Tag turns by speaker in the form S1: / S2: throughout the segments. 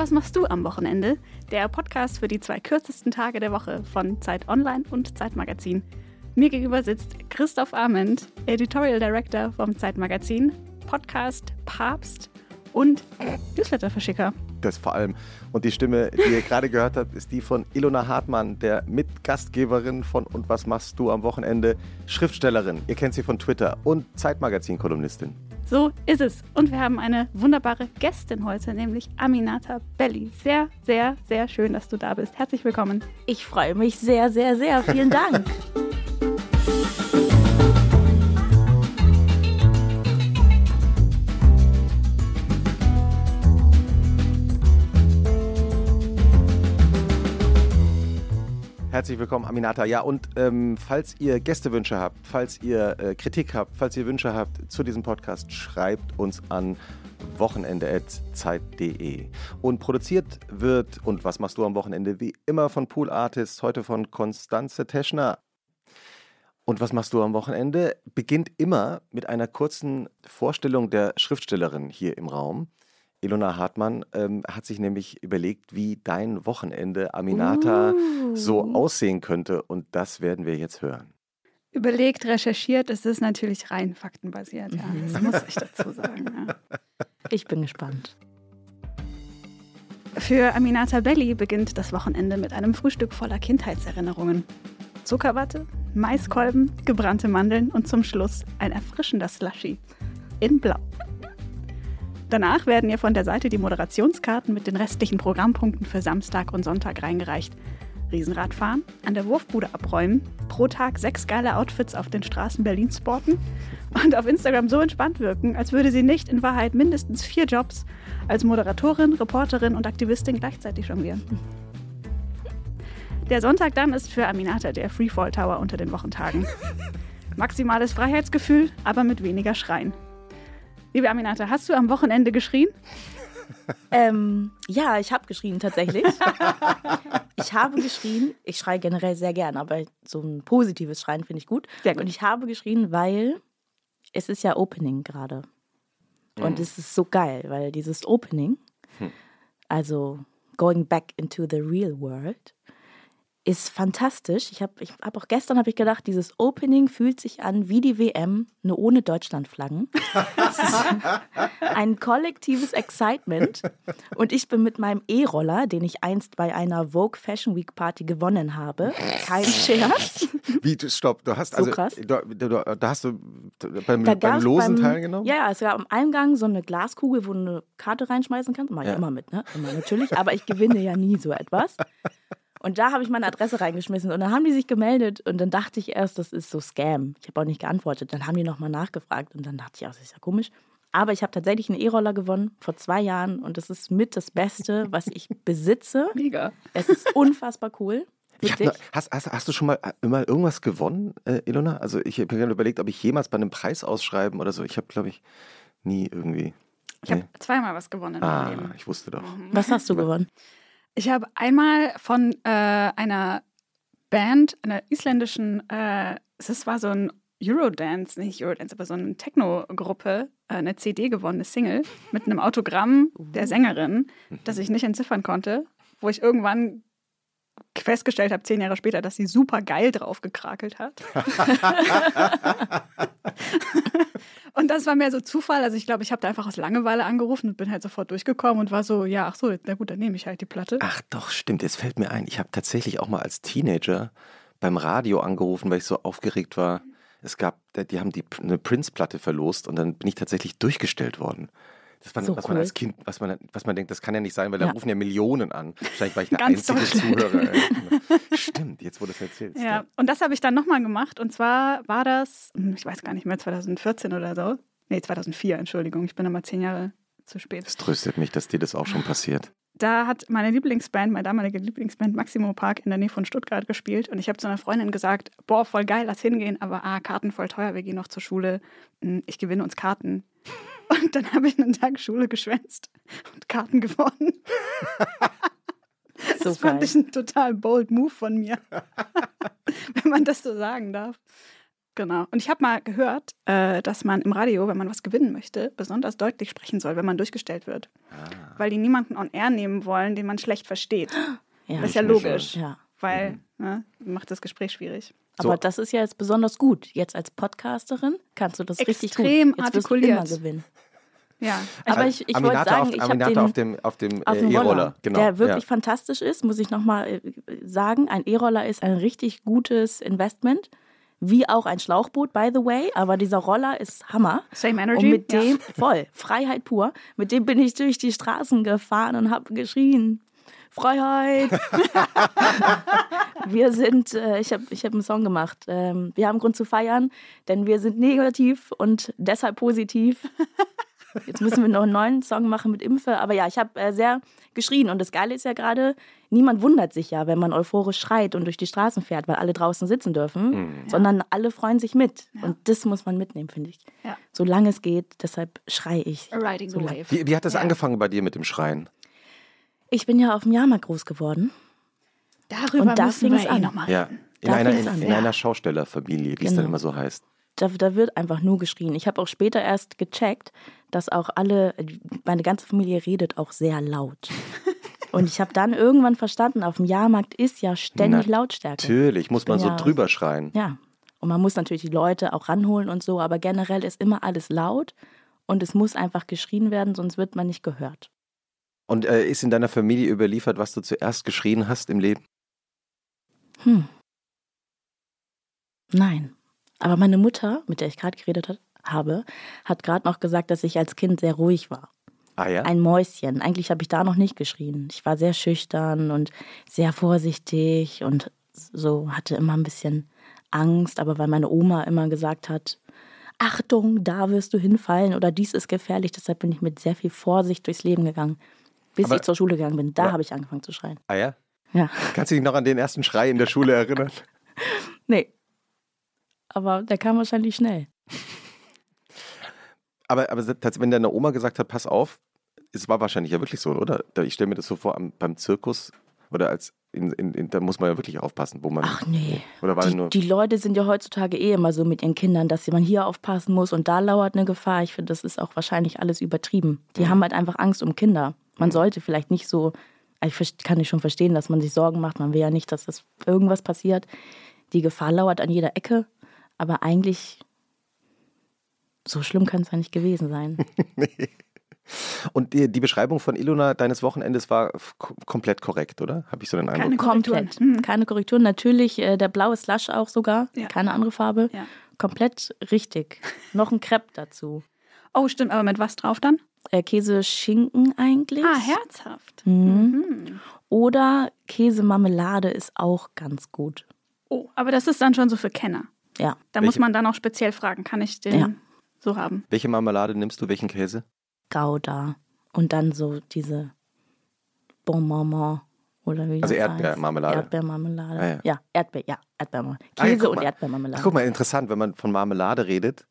S1: was machst du am Wochenende? Der Podcast für die zwei kürzesten Tage der Woche von Zeit Online und Zeitmagazin. Mir gegenüber sitzt Christoph Arment, Editorial Director vom Zeitmagazin, Podcast Papst und Newsletter-Verschicker.
S2: Das vor allem. Und die Stimme, die ihr gerade gehört habt, ist die von Ilona Hartmann, der Mitgastgeberin von Und was machst du am Wochenende? Schriftstellerin. Ihr kennt sie von Twitter und Zeitmagazin-Kolumnistin.
S1: So ist es. Und wir haben eine wunderbare Gästin heute, nämlich Aminata Belli. Sehr, sehr, sehr schön, dass du da bist. Herzlich willkommen.
S3: Ich freue mich sehr, sehr, sehr. Vielen Dank.
S2: Herzlich willkommen, Aminata. Ja, und ähm, falls ihr Gästewünsche habt, falls ihr äh, Kritik habt, falls ihr Wünsche habt zu diesem Podcast, schreibt uns an wochenende.zeit.de. Und produziert wird, und was machst du am Wochenende, wie immer von Pool Artists, heute von Konstanze Teschner. Und was machst du am Wochenende? Beginnt immer mit einer kurzen Vorstellung der Schriftstellerin hier im Raum. Ilona Hartmann ähm, hat sich nämlich überlegt, wie dein Wochenende Aminata uh. so aussehen könnte. Und das werden wir jetzt hören.
S1: Überlegt, recherchiert, es ist natürlich rein faktenbasiert. Ja. Mhm. Das muss ich dazu sagen. Ja.
S3: Ich bin gespannt.
S1: Für Aminata Belli beginnt das Wochenende mit einem Frühstück voller Kindheitserinnerungen. Zuckerwatte, Maiskolben, gebrannte Mandeln und zum Schluss ein erfrischender Slushy in Blau. Danach werden ihr von der Seite die Moderationskarten mit den restlichen Programmpunkten für Samstag und Sonntag reingereicht. Riesenrad fahren, an der Wurfbude abräumen, pro Tag sechs geile Outfits auf den Straßen Berlins sporten und auf Instagram so entspannt wirken, als würde sie nicht in Wahrheit mindestens vier Jobs als Moderatorin, Reporterin und Aktivistin gleichzeitig jonglieren. Der Sonntag dann ist für Aminata der Freefall Tower unter den Wochentagen. Maximales Freiheitsgefühl, aber mit weniger Schreien. Liebe Aminata, hast du am Wochenende geschrien?
S3: Ähm, ja, ich habe geschrien tatsächlich. ich habe geschrien. Ich schreie generell sehr gern, aber so ein positives Schreien finde ich gut. Sehr gut. Und ich habe geschrien, weil es ist ja Opening gerade. Und mhm. es ist so geil, weil dieses Opening, hm. also going back into the real world, ist fantastisch. Ich habe ich hab auch gestern habe ich gedacht, dieses Opening fühlt sich an wie die WM, nur ohne Deutschlandflaggen. Ein kollektives Excitement. Und ich bin mit meinem E-Roller, den ich einst bei einer Vogue Fashion Week Party gewonnen habe, kein Scherz.
S2: Wie, stopp, du hast so also, krass. Da, da, da hast du beim, da beim Losen beim, teilgenommen?
S3: Ja, es gab am Eingang so eine Glaskugel, wo du eine Karte reinschmeißen kannst. Mach ich ja. immer mit, ne? Immer natürlich. Aber ich gewinne ja nie so etwas. Und da habe ich meine Adresse reingeschmissen und dann haben die sich gemeldet und dann dachte ich erst, das ist so Scam. Ich habe auch nicht geantwortet. Dann haben die nochmal nachgefragt und dann dachte ich, auch, das ist ja komisch. Aber ich habe tatsächlich einen E-Roller gewonnen vor zwei Jahren und das ist mit das Beste, was ich besitze.
S1: Mega.
S3: Es ist unfassbar cool.
S2: Noch, hast, hast, hast, du schon mal, äh, mal irgendwas gewonnen, äh, Ilona? Also ich habe mir überlegt, ob ich jemals bei einem Preis ausschreiben oder so. Ich habe, glaube ich, nie irgendwie.
S1: Ich habe zweimal was gewonnen.
S2: Ah, ich wusste doch.
S3: Mhm. Was hast du gewonnen?
S1: Ich habe einmal von äh, einer Band, einer isländischen, äh, es war so ein Eurodance, nicht Eurodance, aber so eine Techno-Gruppe, äh, eine CD gewonnen, eine Single, mit einem Autogramm der Sängerin, das ich nicht entziffern konnte, wo ich irgendwann festgestellt habe, zehn Jahre später, dass sie super geil drauf gekrakelt hat. und das war mehr so Zufall. Also ich glaube, ich habe da einfach aus Langeweile angerufen und bin halt sofort durchgekommen und war so, ja, ach so, na gut, dann nehme ich halt die Platte.
S2: Ach doch, stimmt. Jetzt fällt mir ein, ich habe tatsächlich auch mal als Teenager beim Radio angerufen, weil ich so aufgeregt war. Es gab, die haben die, eine Prince-Platte verlost und dann bin ich tatsächlich durchgestellt worden. Das war, so was cool. man als Kind, was man, was man denkt, das kann ja nicht sein, weil ja. da rufen ja Millionen an. Vielleicht war ich der einzige Zuhörer. Stimmt, jetzt wo du es erzählst.
S1: Ja. ja, und das habe ich dann nochmal gemacht. Und zwar war das, hm, ich weiß gar nicht mehr, 2014 oder so. Nee, 2004, Entschuldigung. Ich bin nochmal zehn Jahre zu spät.
S2: Es tröstet mich, dass dir das auch schon passiert.
S1: Da hat meine Lieblingsband, meine damalige Lieblingsband Maximo Park in der Nähe von Stuttgart gespielt. Und ich habe zu einer Freundin gesagt, boah, voll geil, lass hingehen, aber ah, Karten voll teuer, wir gehen noch zur Schule. Hm, ich gewinne uns Karten. Und dann habe ich einen Tag Schule geschwänzt und Karten gewonnen. das so fand ich ein total bold Move von mir. Wenn man das so sagen darf. Genau. Und ich habe mal gehört, äh, dass man im Radio, wenn man was gewinnen möchte, besonders deutlich sprechen soll, wenn man durchgestellt wird. Ah. Weil die niemanden on air nehmen wollen, den man schlecht versteht. Ja. Das ist ja logisch. Ja. Weil mhm. ne, macht das Gespräch schwierig.
S3: Aber so. das ist ja jetzt besonders gut. Jetzt als Podcasterin kannst du das
S1: Extrem
S3: richtig gut. Extrem
S1: artikuliert.
S3: Wirst du immer gewinnen.
S1: Ja,
S3: aber ich, ich wollte sagen,
S2: auf,
S3: ich habe den
S2: auf dem, auf dem äh, E-Roller,
S3: genau, der wirklich ja. fantastisch ist, muss ich nochmal äh, sagen. Ein E-Roller ist ein richtig gutes Investment wie auch ein Schlauchboot, by the way. Aber dieser Roller ist Hammer.
S1: Same Energy.
S3: Und mit dem, ja. voll, Freiheit pur. Mit dem bin ich durch die Straßen gefahren und habe geschrien. Freiheit! wir sind, äh, ich habe ich hab einen Song gemacht. Ähm, wir haben Grund zu feiern, denn wir sind negativ und deshalb positiv. Jetzt müssen wir noch einen neuen Song machen mit Impfe. Aber ja, ich habe äh, sehr geschrien. Und das Geile ist ja gerade, niemand wundert sich ja, wenn man euphorisch schreit und durch die Straßen fährt, weil alle draußen sitzen dürfen, mhm. sondern alle freuen sich mit. Ja. Und das muss man mitnehmen, finde ich. Ja. Solange es geht, deshalb schreie ich.
S1: Riding so wave.
S2: Wie, wie, hat das ja. angefangen bei dir mit dem Schreien?
S3: Ich bin ja auf dem Jahrmarkt groß geworden.
S1: Darüber und da müssen wir eh nochmal
S2: reden. Ja. In, einer, in, in einer Schaustellerfamilie, wie genau. es dann genau. immer so heißt
S3: da, da wird einfach nur geschrien. Ich habe auch später erst gecheckt, dass auch alle, meine ganze Familie redet auch sehr laut. Und ich habe dann irgendwann verstanden, auf dem Jahrmarkt ist ja ständig Na, Lautstärke.
S2: Natürlich, muss man so ja, drüber schreien.
S3: Ja. Und man muss natürlich die Leute auch ranholen und so, aber generell ist immer alles laut und es muss einfach geschrien werden, sonst wird man nicht gehört.
S2: Und äh, ist in deiner Familie überliefert, was du zuerst geschrien hast im Leben?
S3: Hm. Nein. Aber meine Mutter, mit der ich gerade geredet habe, hat gerade noch gesagt, dass ich als Kind sehr ruhig war.
S2: Ah, ja?
S3: Ein Mäuschen. Eigentlich habe ich da noch nicht geschrien. Ich war sehr schüchtern und sehr vorsichtig und so hatte immer ein bisschen Angst, aber weil meine Oma immer gesagt hat, Achtung, da wirst du hinfallen oder dies ist gefährlich, deshalb bin ich mit sehr viel Vorsicht durchs Leben gegangen. Bis aber, ich zur Schule gegangen bin, da habe ich angefangen zu schreien.
S2: Ah ja?
S3: Ja.
S2: Kannst du dich noch an den ersten Schrei in der Schule erinnern?
S3: nee aber der kam wahrscheinlich schnell.
S2: Aber, aber wenn deine Oma gesagt hat, pass auf, es war wahrscheinlich ja wirklich so, oder? Ich stelle mir das so vor, beim Zirkus oder als in, in, in, da muss man ja wirklich aufpassen, wo man.
S3: Ach nee.
S2: Oder
S3: war die, nur die Leute sind ja heutzutage eh immer so mit ihren Kindern, dass man hier aufpassen muss und da lauert eine Gefahr. Ich finde, das ist auch wahrscheinlich alles übertrieben. Die mhm. haben halt einfach Angst um Kinder. Man sollte vielleicht nicht so. Ich kann nicht schon verstehen, dass man sich Sorgen macht. Man will ja nicht, dass das irgendwas passiert. Die Gefahr lauert an jeder Ecke. Aber eigentlich, so schlimm kann es ja nicht gewesen sein.
S2: nee. Und die, die, Beschreibung von Ilona deines Wochenendes war komplett korrekt, oder? Habe ich so den Eindruck?
S3: Keine komplett. Mhm. Keine Korrekturen. Natürlich äh, der blaue Slush auch sogar. Ja. Keine andere Farbe. Ja. Komplett richtig. Noch ein Crepe dazu.
S1: Oh, stimmt. Aber mit was drauf dann?
S3: Äh, Käse Schinken eigentlich.
S1: Ah, herzhaft.
S3: Mhm. Mhm. Oder Käsemarmelade ist auch ganz gut.
S1: Oh, aber das ist dann schon so für Kenner.
S3: Ja.
S1: Da Welche? muss man dann auch speziell fragen, kann ich den ja. so haben?
S2: Welche Marmelade nimmst du, welchen Käse?
S3: Gouda. Und dann so diese Bon Maman oder wie
S2: Also Erdbeermarmelade.
S3: Erdbeermarmelade. Ah, ja. ja, Erdbeer, ja, Erdbeermarmelade. Käse ah, ja, und Erdbeermarmelade.
S2: Ach, guck mal, interessant, wenn man von Marmelade redet.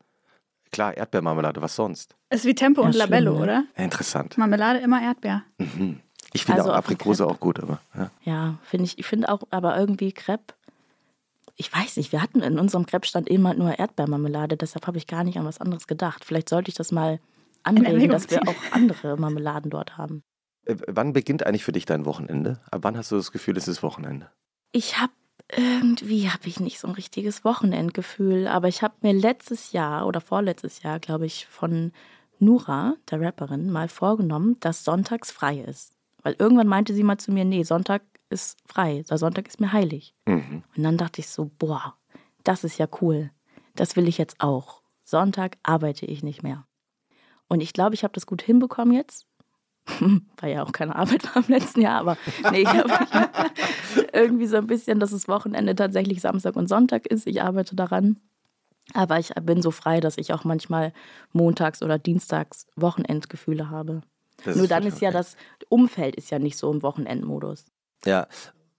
S2: Klar, Erdbeermarmelade, was sonst?
S1: Ist wie Tempo und Labello, schlimm, ne? oder?
S2: Ja, interessant.
S1: Marmelade immer Erdbeer.
S2: Mhm. Ich finde also auch Aprikose auch gut, aber.
S3: Ja, ja finde ich. Ich finde auch, aber irgendwie Crepe ich weiß nicht, wir hatten in unserem Crepe-Stand immer nur Erdbeermarmelade, deshalb habe ich gar nicht an was anderes gedacht. Vielleicht sollte ich das mal anregen, dass wir auch andere Marmeladen dort haben.
S2: Äh, wann beginnt eigentlich für dich dein Wochenende? Ab wann hast du das Gefühl, es ist Wochenende?
S3: Ich habe irgendwie habe ich nicht so ein richtiges Wochenendgefühl, aber ich habe mir letztes Jahr oder vorletztes Jahr, glaube ich, von Nura, der Rapperin, mal vorgenommen, dass sonntags frei ist. Weil irgendwann meinte sie mal zu mir, nee, Sonntag ist frei, der Sonntag ist mir heilig. Mhm. Und dann dachte ich so, boah, das ist ja cool. Das will ich jetzt auch. Sonntag arbeite ich nicht mehr. Und ich glaube, ich habe das gut hinbekommen jetzt. Weil ja auch keine Arbeit war im letzten Jahr, aber nee, ich habe irgendwie so ein bisschen, dass das Wochenende tatsächlich Samstag und Sonntag ist. Ich arbeite daran. Aber ich bin so frei, dass ich auch manchmal montags oder dienstags Wochenendgefühle habe. Das Nur dann ist ja das Umfeld ist ja nicht so im Wochenendmodus.
S2: Ja.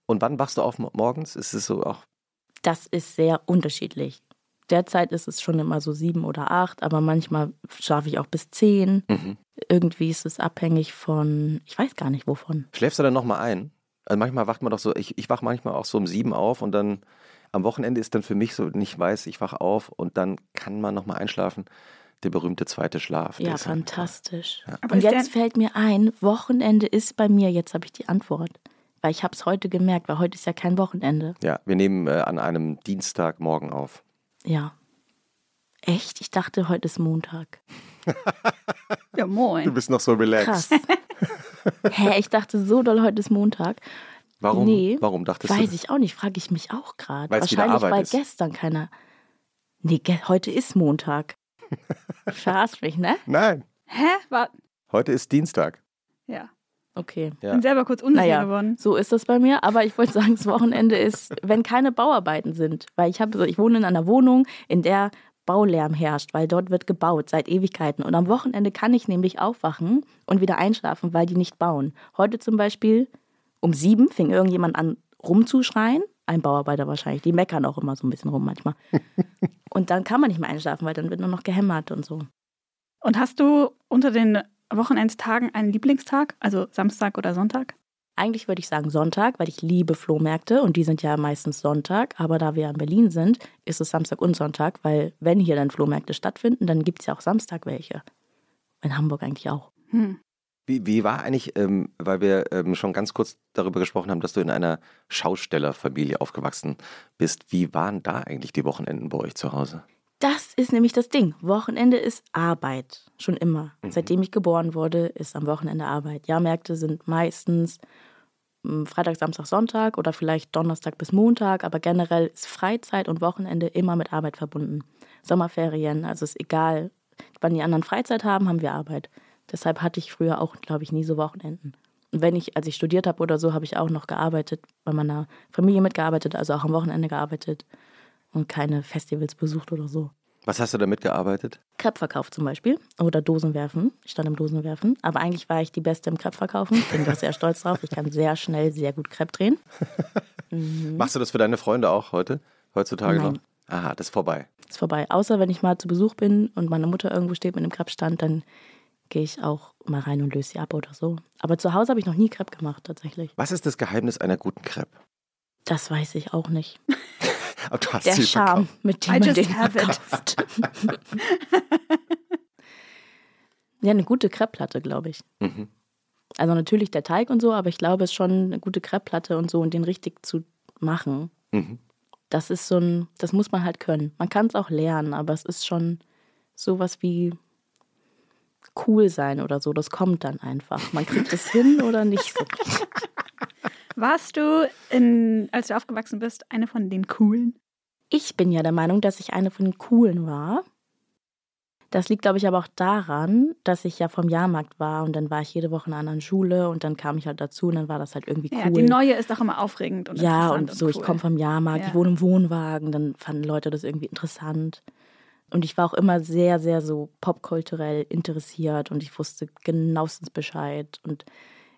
S2: Und wann wachst du auf morgens? Ist es so auch?
S3: Das ist sehr unterschiedlich. Derzeit ist es schon immer so sieben oder acht, aber manchmal schlafe ich auch bis zehn. Mhm. Irgendwie ist es abhängig von, ich weiß gar nicht wovon.
S2: Schläfst du dann nochmal ein? Also manchmal wacht man doch so, ich, ich wache manchmal auch so um sieben auf und dann Am Wochenende ist dann für mich so, nicht weiß, ich wach auf und dann kann man nochmal einschlafen. Der berühmte zweite Schlaf.
S3: Ja, fantastisch. Ja. und jetzt fällt mir ein, Wochenende ist bei mir, jetzt habe ich die Antwort. Weil ich habe es heute gemerkt, weil heute ist ja kein Wochenende.
S2: Ja, wir nehmen äh, an einem Dienstagmorgen auf.
S3: Ja. Echt? Ich dachte, heute ist Montag.
S1: ja, moin.
S2: Du bist noch so relaxed.
S3: Krass. Hä, ich dachte so doll, heute ist Montag.
S2: Warum?
S3: Nee,
S2: Warum dachtest
S3: weiß
S2: du?
S3: Weiß ich auch nicht, frage ich mich auch gerade.
S2: Wahrscheinlich,
S3: weil
S2: ist.
S3: gestern keiner. Nee, heute ist Montag. Verarsch mich, ne?
S2: Nein.
S1: Hä? War...
S2: Heute ist Dienstag.
S1: Ja.
S3: Okay.
S1: Ja. Bin selber kurz unsicher naja, geworden.
S3: So ist das bei mir. Aber ich wollte sagen, das Wochenende ist, wenn keine Bauarbeiten sind. Weil ich habe, ich wohne in einer Wohnung, in der Baulärm herrscht, weil dort wird gebaut seit Ewigkeiten. Und am Wochenende kann ich nämlich aufwachen und wieder einschlafen, weil die nicht bauen. Heute zum Beispiel um sieben fing irgendjemand an rumzuschreien. Ein Bauarbeiter wahrscheinlich. Die meckern auch immer so ein bisschen rum manchmal. und dann kann man nicht mehr einschlafen, weil dann wird nur noch gehämmert und so.
S1: Und hast du unter den Wochenendstagen einen Lieblingstag? Also Samstag oder Sonntag?
S3: Eigentlich würde ich sagen Sonntag, weil ich liebe Flohmärkte und die sind ja meistens Sonntag. Aber da wir in Berlin sind, ist es Samstag und Sonntag, weil wenn hier dann Flohmärkte stattfinden, dann gibt es ja auch Samstag welche. In Hamburg eigentlich auch. Hm.
S2: Wie, wie war eigentlich, ähm, weil wir ähm, schon ganz kurz darüber gesprochen haben, dass du in einer Schaustellerfamilie aufgewachsen bist. Wie waren da eigentlich die Wochenenden bei euch zu Hause?
S3: Das ist nämlich das Ding. Wochenende ist Arbeit. Schon immer. Mhm. Seitdem ich geboren wurde, ist am Wochenende Arbeit. Jahrmärkte sind meistens hm, Freitag, Samstag, Sonntag oder vielleicht Donnerstag bis Montag, aber generell ist Freizeit und Wochenende immer mit Arbeit verbunden. Sommerferien, also ist egal, wann die anderen Freizeit haben, haben wir Arbeit. Deshalb hatte ich früher auch, glaube ich, nie so Wochenenden. Und wenn ich, als ich studiert habe oder so, habe ich auch noch gearbeitet, bei meiner Familie mitgearbeitet, also auch am Wochenende gearbeitet und keine Festivals besucht oder so.
S2: Was hast du damit gearbeitet?
S3: Kreppverkauf zum Beispiel oder Dosenwerfen. Ich stand im Dosenwerfen. Aber eigentlich war ich die Beste im Kreppverkaufen. Bin da sehr stolz drauf. Ich kann sehr schnell, sehr gut Krepp drehen.
S2: Mhm. Machst du das für deine Freunde auch heute? Heutzutage
S3: Nein.
S2: noch? Aha, das ist vorbei.
S3: Das ist vorbei. Außer wenn ich mal zu Besuch bin und meine Mutter irgendwo steht mit einem Kreppstand, dann gehe ich auch mal rein und löse sie ab oder so. Aber zu Hause habe ich noch nie Crepe gemacht, tatsächlich.
S2: Was ist das Geheimnis einer guten Crepe?
S3: Das weiß ich auch nicht.
S2: Aber du hast
S3: Der
S2: sie
S3: Charme,
S2: verkauft.
S3: mit dem
S1: I
S3: man
S1: just
S3: den
S1: have it.
S3: verkauft. ja, eine gute Crepe-Platte, glaube ich.
S2: Mhm.
S3: Also natürlich der Teig und so, aber ich glaube, es ist schon eine gute Crepe-Platte und so und den richtig zu machen.
S2: Mhm.
S3: Das ist so ein, das muss man halt können. Man kann es auch lernen, aber es ist schon sowas wie cool sein oder so. Das kommt dann einfach. Man kriegt es hin oder nicht so.
S1: Warst du, in, als du aufgewachsen bist, eine von den Coolen?
S3: Ich bin ja der Meinung, dass ich eine von den Coolen war. Das liegt, glaube ich, aber auch daran, dass ich ja vom Jahrmarkt war und dann war ich jede Woche in einer anderen Schule und dann kam ich halt dazu und dann war das halt irgendwie cool.
S1: Ja, die neue ist auch immer aufregend und
S3: Ja, und so,
S1: cool.
S3: ich komme vom Jahrmarkt,
S1: Ja.
S3: ich wohne im Wohnwagen, dann fanden Leute das irgendwie interessant. Und ich war auch immer sehr, sehr so popkulturell interessiert und ich wusste genauestens Bescheid. Und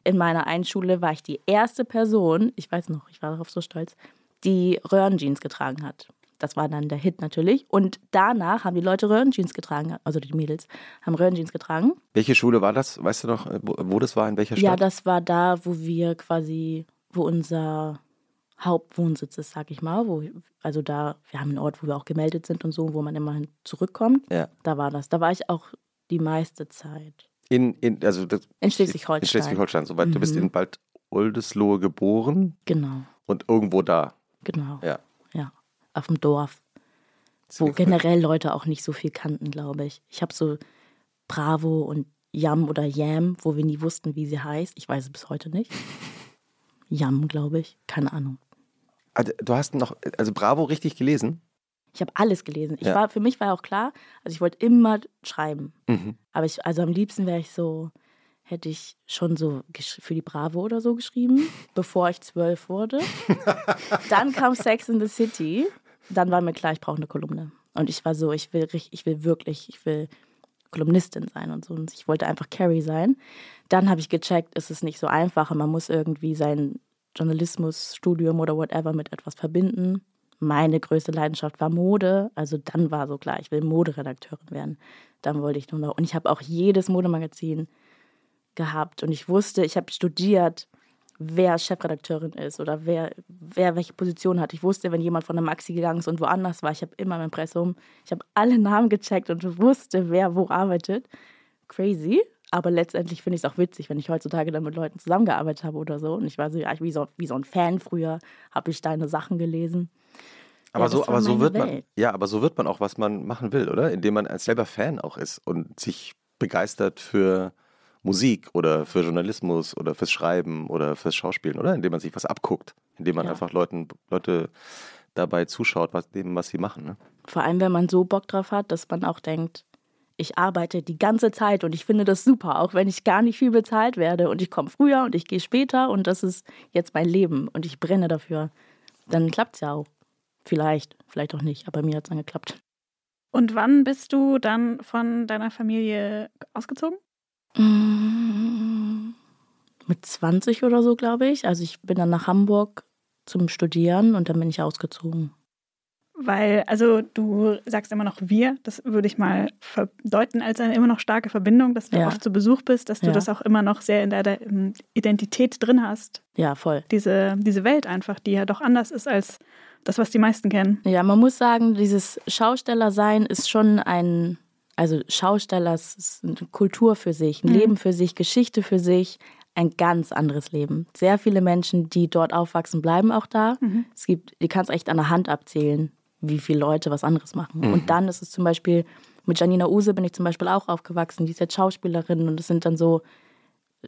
S3: in meiner einen Schule war ich die erste Person, ich weiß noch, ich war darauf so stolz, die Röhrenjeans getragen hat. Das war dann der Hit natürlich. Und danach haben die Leute Röhrenjeans getragen, also die Mädels haben Röhrenjeans getragen.
S2: Welche Schule war das? Weißt du noch, wo, wo das war, in welcher Stadt?
S3: Ja, das war da, wo wir quasi, wo unser Hauptwohnsitz ist, sag ich mal. Wo, also da, wir haben einen Ort, wo wir auch gemeldet sind und so, wo man immerhin zurückkommt.
S2: Ja.
S3: Da war das. Da war ich auch die meiste Zeit.
S2: In, in, also das,
S3: In Schleswig-Holstein.
S2: In Schleswig-Holstein. Soweit du bist
S3: Mhm.
S2: in Bad Oldesloe geboren
S3: Genau,
S2: und irgendwo da.
S3: genau.
S2: Ja.
S3: Ja, auf dem Dorf. Wo generell Leute auch nicht so viel kannten, glaube ich. Ich habe so Bravo und Yam oder Yam, wo wir nie wussten, wie sie heißt. Ich weiß es bis heute nicht. Yam, glaube ich. Keine Ahnung.
S2: Also, du hast noch, also Bravo richtig gelesen?
S3: Ich habe alles gelesen. Ich
S2: Ja.
S3: war, für mich war auch klar, also ich wollte immer schreiben.
S2: Mhm.
S3: Aber ich, also am liebsten wäre ich so, hätte ich schon so für die Bravo oder so geschrieben, bevor ich zwölf wurde. Dann kam Sex in the City. Dann war mir klar, ich brauche eine Kolumne. Und ich war so, ich will, ich will wirklich, ich will Kolumnistin sein und so. Und ich wollte einfach Carrie sein. Dann habe ich gecheckt, es ist nicht so einfach und man muss irgendwie sein Journalismusstudium oder whatever mit etwas verbinden. Meine größte Leidenschaft war Mode. Also dann war so klar, ich will Moderedakteurin werden. Dann wollte ich nur noch. Und ich habe auch jedes Modemagazin gehabt. Und ich wusste, ich habe studiert wer Chefredakteurin ist oder wer, wer welche Position hat. Ich wusste, wenn jemand von der Maxi gegangen ist und woanders war, ich habe immer im Impressum, ich habe alle Namen gecheckt und wusste, wer wo arbeitet. Crazy. Aber letztendlich finde ich es auch witzig, wenn ich heutzutage dann mit Leuten zusammengearbeitet habe oder so. Und ich war so, ja, wie so, wie so ein Fan früher, habe ich deine Sachen gelesen.
S2: Aber, ja, so, aber so wird Welt. man, ja, aber so wird man auch, was man machen will, oder? Indem man als selber Fan auch ist und sich begeistert für Musik oder für Journalismus oder fürs Schreiben oder fürs Schauspielen, oder? Indem man sich was abguckt, indem man ja. einfach Leuten, Leute dabei zuschaut, was, dem, was sie machen. Ne?
S3: Vor allem, wenn man so Bock drauf hat, dass man auch denkt, ich arbeite die ganze Zeit und ich finde das super, auch wenn ich gar nicht viel bezahlt werde und ich komme früher und ich gehe später und das ist jetzt mein Leben und ich brenne dafür. Dann klappt es ja auch. Vielleicht, vielleicht auch nicht, aber mir hat es dann geklappt.
S1: Und wann bist du dann von deiner Familie ausgezogen?
S3: Mm, mit 20 oder so, glaube ich. Also ich bin dann nach Hamburg zum Studieren und dann bin ich ausgezogen.
S1: Weil, also du sagst immer noch wir, das würde ich mal verdeuten als eine immer noch starke Verbindung, dass du ja. oft zu Besuch bist, dass du ja. das auch immer noch sehr in deiner Identität drin hast.
S3: Ja, voll.
S1: Diese, diese Welt einfach, die ja doch anders ist als das, was die meisten kennen.
S3: Ja, man muss sagen, dieses Schaustellersein ist schon ein, also Schausteller ist eine Kultur für sich, ein mhm. Leben für sich, Geschichte für sich, ein ganz anderes Leben. Sehr viele Menschen, die dort aufwachsen, bleiben auch da. Mhm. Es gibt, die kannst echt an der Hand abzählen, wie viele Leute was anderes machen. Mhm. Und dann ist es zum Beispiel, mit Janina Use bin ich zum Beispiel auch aufgewachsen, die ist jetzt Schauspielerin und es sind dann so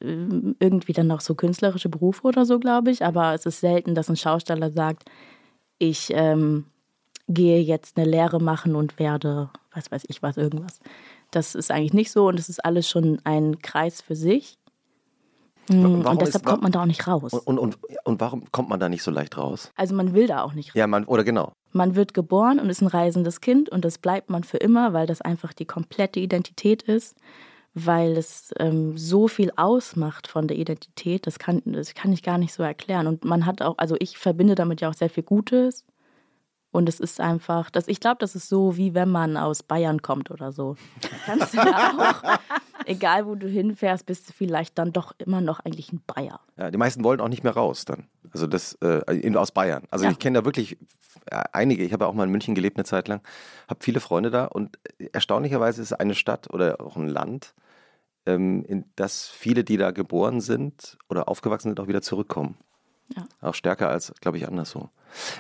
S3: ähm, irgendwie dann noch so künstlerische Berufe oder so, glaube ich. Aber es ist selten, dass ein Schausteller sagt, ich ähm, gehe jetzt eine Lehre machen und werde, was weiß ich was, irgendwas. Das ist eigentlich nicht so und es ist alles schon ein Kreis für sich. Warum und deshalb ist, kommt man da auch nicht raus.
S2: Und, und, und warum kommt man da nicht so leicht raus?
S3: Also man will da auch nicht raus.
S2: Ja, man, oder genau.
S3: Man wird geboren und ist ein reisendes Kind und das bleibt man für immer, weil das einfach die komplette Identität ist, weil es ähm, so viel ausmacht von der Identität, das kann, das kann ich gar nicht so erklären. Und man hat auch, also ich verbinde damit ja auch sehr viel Gutes. Und es ist einfach, das, ich glaube, das ist so, wie wenn man aus Bayern kommt oder so. Kannst du ja auch, egal wo du hinfährst, bist du vielleicht dann doch immer noch eigentlich ein Bayer.
S2: Ja, die meisten wollen auch nicht mehr raus dann. Also das äh, aus Bayern. Also ja. ich kenne da wirklich äh, einige. Ich habe ja auch mal in München gelebt eine Zeit lang, habe viele Freunde da und erstaunlicherweise ist es eine Stadt oder auch ein Land, ähm, in das viele, die da geboren sind oder aufgewachsen sind, auch wieder zurückkommen. Ja. Auch stärker als, glaube ich, anderswo.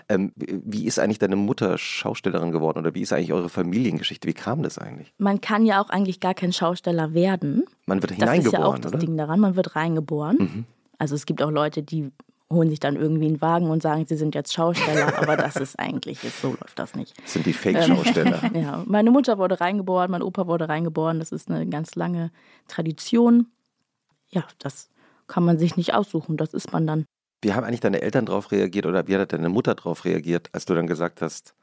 S2: Ähm, wie ist eigentlich deine Mutter Schaustellerin geworden oder wie ist eigentlich eure Familiengeschichte? Wie kam das eigentlich?
S3: Man kann ja auch eigentlich gar kein Schausteller werden.
S2: Man wird hineingeboren, Das ist ja auch das
S3: oder? Ding daran, man wird reingeboren. Mhm. Also es gibt auch Leute, die holen sich dann irgendwie einen Wagen und sagen, sie sind jetzt Schausteller, aber das ist eigentlich, so läuft das nicht.
S2: Das sind die Fake-Schausteller.
S3: ja, meine Mutter wurde reingeboren, mein Opa wurde reingeboren, das ist eine ganz lange Tradition. Ja, das kann man sich nicht aussuchen, das ist man dann.
S2: Wie haben eigentlich deine Eltern darauf reagiert oder wie hat deine Mutter darauf reagiert, als du dann gesagt hast,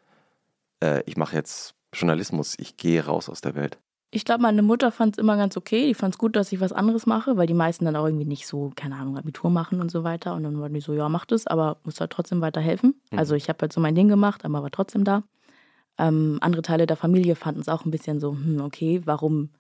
S2: äh, ich mache jetzt Journalismus, ich gehe raus aus der Welt?
S3: Ich glaube, meine Mutter fand es immer ganz okay. Die fand es gut, dass ich was anderes mache, weil die meisten dann auch irgendwie nicht so, keine Ahnung, Abitur machen und so weiter. Und dann waren die so, ja, mach das, aber muss halt trotzdem weiterhelfen. Mhm. Also ich habe halt so mein Ding gemacht, aber war trotzdem da. Ähm, andere Teile der Familie fanden es auch ein bisschen so, hm, okay, warum,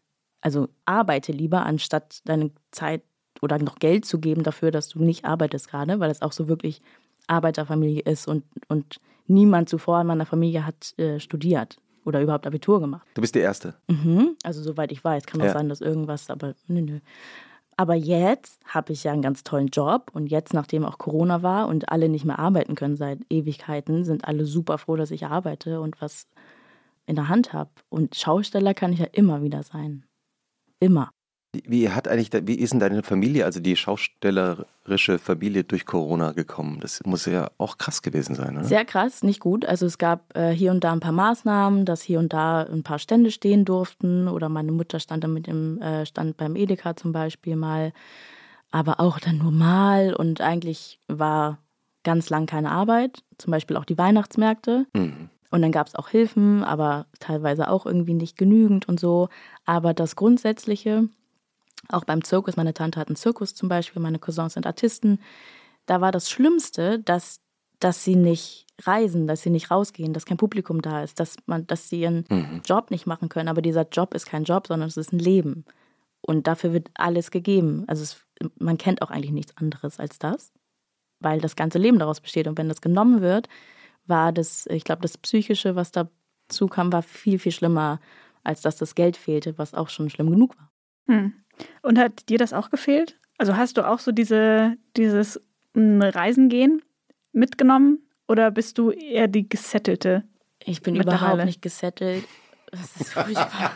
S3: also arbeite lieber, anstatt deine Zeit oder noch Geld zu geben dafür, dass du nicht arbeitest gerade, weil es auch so wirklich Arbeiterfamilie ist und, und niemand zuvor in meiner Familie hat äh, studiert oder überhaupt Abitur gemacht.
S2: Du bist die Erste?
S3: Mhm. Also soweit ich weiß, kann auch ja. sein, dass irgendwas, aber nö, nö. Aber jetzt habe ich ja einen ganz tollen Job und jetzt, nachdem auch Corona war und alle nicht mehr arbeiten können seit Ewigkeiten, sind alle super froh, dass ich arbeite und was in der Hand habe. Und Schausteller kann ich ja immer wieder sein. Immer.
S2: Wie hat eigentlich, wie ist denn deine Familie, also die schaustellerische Familie durch Corona gekommen? Das muss ja auch krass gewesen sein, oder?
S3: Sehr krass, nicht gut. Also es gab äh, hier und da ein paar Maßnahmen, dass hier und da ein paar Stände stehen durften oder meine Mutter stand dann mit dem äh, Stand beim Edeka zum Beispiel mal, aber auch dann nur mal und eigentlich war ganz lang keine Arbeit, zum Beispiel auch die Weihnachtsmärkte. Mhm. Und dann gab es auch Hilfen, aber teilweise auch irgendwie nicht genügend und so. Aber das Grundsätzliche, auch beim Zirkus, meine Tante hat einen Zirkus zum Beispiel, meine Cousins sind Artisten. Da war das Schlimmste, dass, dass sie nicht reisen, dass sie nicht rausgehen, dass kein Publikum da ist, dass, man, dass sie ihren mhm. Job nicht machen können. Aber dieser Job ist kein Job, sondern es ist ein Leben. Und dafür wird alles gegeben. Also es, man kennt auch eigentlich nichts anderes als das. weil das ganze Leben daraus besteht. Und wenn das genommen wird, war das, ich glaube, das Psychische, was dazu kam, war viel, viel schlimmer, als dass das Geld fehlte, was auch schon schlimm genug war.
S1: Hm. Und hat dir das auch gefehlt? Also hast du auch so diese, dieses Reisen gehen mitgenommen oder bist du eher die gesettelte?
S3: Ich bin überhaupt nicht gesettelt. Das ist furchtbar.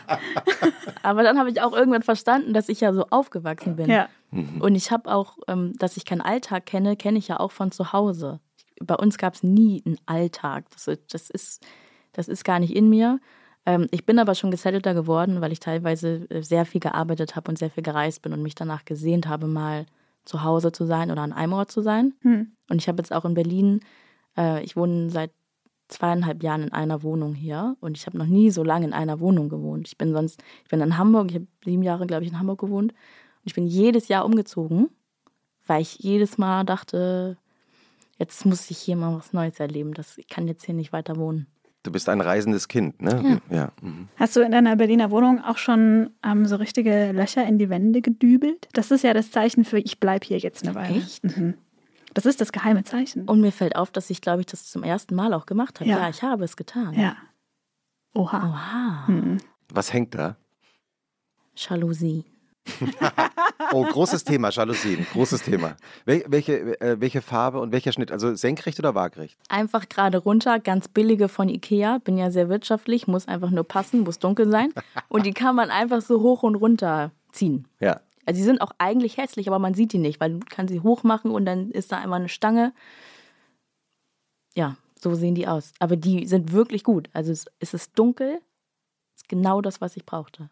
S3: Aber dann habe ich auch irgendwann verstanden, dass ich ja so aufgewachsen bin.
S1: Ja.
S2: Mhm.
S3: Und ich habe auch, ähm, dass ich keinen Alltag kenne, kenne ich ja auch von zu Hause. Bei uns gab es nie einen Alltag. Das, das, ist, das ist gar nicht in mir. Ähm, ich bin aber schon gesettelter geworden, weil ich teilweise äh, sehr viel gearbeitet habe und sehr viel gereist bin und mich danach gesehnt habe, mal zu Hause zu sein oder an einem Ort zu sein.
S1: Hm.
S3: Und ich habe jetzt auch in Berlin, äh, ich wohne seit zweieinhalb Jahren in einer Wohnung hier und ich habe noch nie so lange in einer Wohnung gewohnt. Ich bin sonst, ich bin in Hamburg, ich habe sieben Jahre, glaube ich, in Hamburg gewohnt und ich bin jedes Jahr umgezogen, weil ich jedes Mal dachte, jetzt muss ich hier mal was Neues erleben. Das, ich kann jetzt hier nicht weiter wohnen.
S2: Du bist ein reisendes Kind, ne?
S3: Ja.
S2: ja. Mhm.
S1: Hast du in deiner Berliner Wohnung auch schon ähm, so richtige Löcher in die Wände gedübelt? Das ist ja das Zeichen für, ich bleibe hier jetzt eine Weile.
S3: Echt?
S1: Mhm. Das ist das geheime Zeichen.
S3: Und mir fällt auf, dass ich, glaube ich, das zum ersten Mal auch gemacht habe.
S1: Ja.
S3: Ja, ich habe es getan.
S1: ja. Oha.
S3: Oha.
S1: Mhm.
S2: Was hängt da?
S3: Jalousie.
S2: Oh, großes Thema, Jalousien, großes Thema. Wel welche, äh, welche Farbe und welcher Schnitt? Also senkrecht oder waagrecht?
S3: Einfach gerade runter, ganz billige von Ikea. Bin ja sehr wirtschaftlich, muss einfach nur passen, muss dunkel sein. Und die kann man einfach so hoch und runter ziehen.
S2: Ja.
S3: Also sie sind auch eigentlich hässlich, aber man sieht die nicht, weil man kann sie hoch machen und dann ist da einmal eine Stange. Ja, so sehen die aus. Aber die sind wirklich gut. Also es, es ist dunkel, ist genau das, was ich brauchte.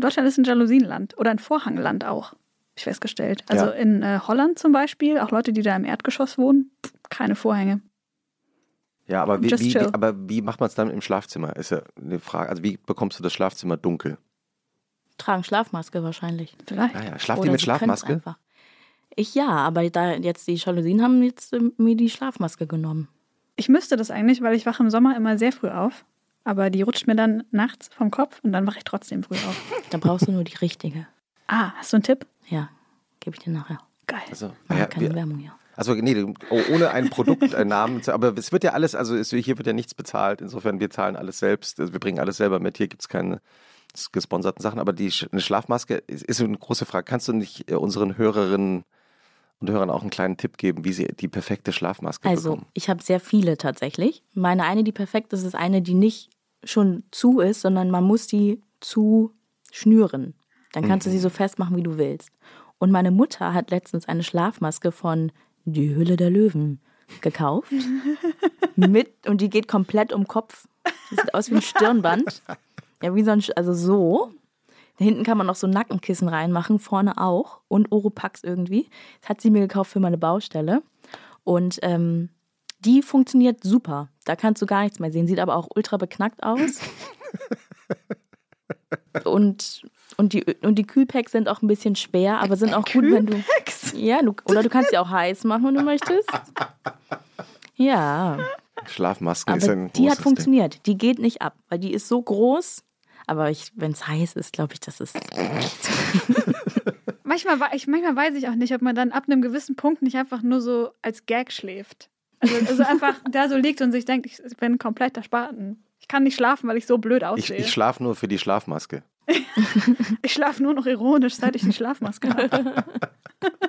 S1: Deutschland ist ein Jalousienland oder ein Vorhangland auch, hab ich festgestellt. Also
S2: Ja.
S1: in äh, Holland zum Beispiel, auch Leute, die da im Erdgeschoss wohnen, pff, keine Vorhänge.
S2: Ja, aber wie, wie, aber wie macht man es dann im Schlafzimmer? Ist ja eine Frage. Also wie bekommst du das Schlafzimmer dunkel?
S3: Tragen Schlafmaske wahrscheinlich.
S1: Vielleicht.
S2: Naja, schlaft
S3: Oder
S2: ihr mit Schlafmaske?
S3: Ich ja, aber da jetzt die Jalousien haben jetzt ähm, mir die Schlafmaske genommen.
S1: Ich müsste das eigentlich, weil ich wache im Sommer immer sehr früh auf. Aber die rutscht mir dann nachts vom Kopf und dann wache ich trotzdem früh auf.
S3: Da brauchst du nur die richtige.
S1: Ah, hast du einen Tipp?
S3: Ja, gebe ich dir nachher.
S1: Geil.
S2: Also,
S3: Mach
S2: naja,
S3: keine
S2: wir,
S3: Werbung, ja.
S2: also nee, oh, ohne einen Produktnamen, zu- aber es wird ja alles, also es, hier wird ja nichts bezahlt. Insofern, wir zahlen alles selbst. Also wir bringen alles selber mit. Hier gibt es keine gesponserten Sachen. Aber die eine Schlafmaske ist, ist eine große Frage. Kannst du nicht äh, unseren Hörerinnen und Hörern auch einen kleinen Tipp geben, wie sie die perfekte Schlafmaske
S3: Also,
S2: bekommen?
S3: ich habe sehr viele tatsächlich. Meine eine, die perfekt ist, ist eine, die nicht schon zu ist, sondern man muss die zu schnüren. Dann kannst du sie so festmachen, wie du willst. Und meine Mutter hat letztens eine Schlafmaske von Die Hülle der Löwen gekauft. Mit, und die geht komplett um den Kopf. Die sieht aus wie ein Stirnband. Ja, wie so ein, also so. Da hinten kann man noch so Nackenkissen reinmachen, vorne auch. Und Oropax irgendwie. Das hat sie mir gekauft für meine Baustelle. Und ähm, die funktioniert super. Da kannst du gar nichts mehr sehen. Sieht aber auch ultra beknackt aus. und, und, die, und die Kühlpacks sind auch ein bisschen schwer, aber sind auch gut, wenn du. Ja, du, oder du kannst sie auch heiß machen, wenn du möchtest. Ja,
S2: Schlafmasken ist
S3: aber
S2: ein
S3: die hat
S2: großes Ding.
S3: funktioniert. Die geht nicht ab, weil die ist so groß. Aber wenn es heiß ist, glaube ich, das ist.
S1: Manchmal, ich, manchmal weiß ich auch nicht, ob man dann ab einem gewissen Punkt nicht einfach nur so als Gag schläft. Also, also einfach da so liegt und sich denkt, ich bin kompletter Spaten. Ich kann nicht schlafen, weil ich so blöd
S2: Ich,
S1: aussehe.
S2: ich
S1: Ich,
S2: schlafe nur für die Schlafmaske.
S1: schlafe nur noch ironisch, seit ich eine Schlafmaske habe.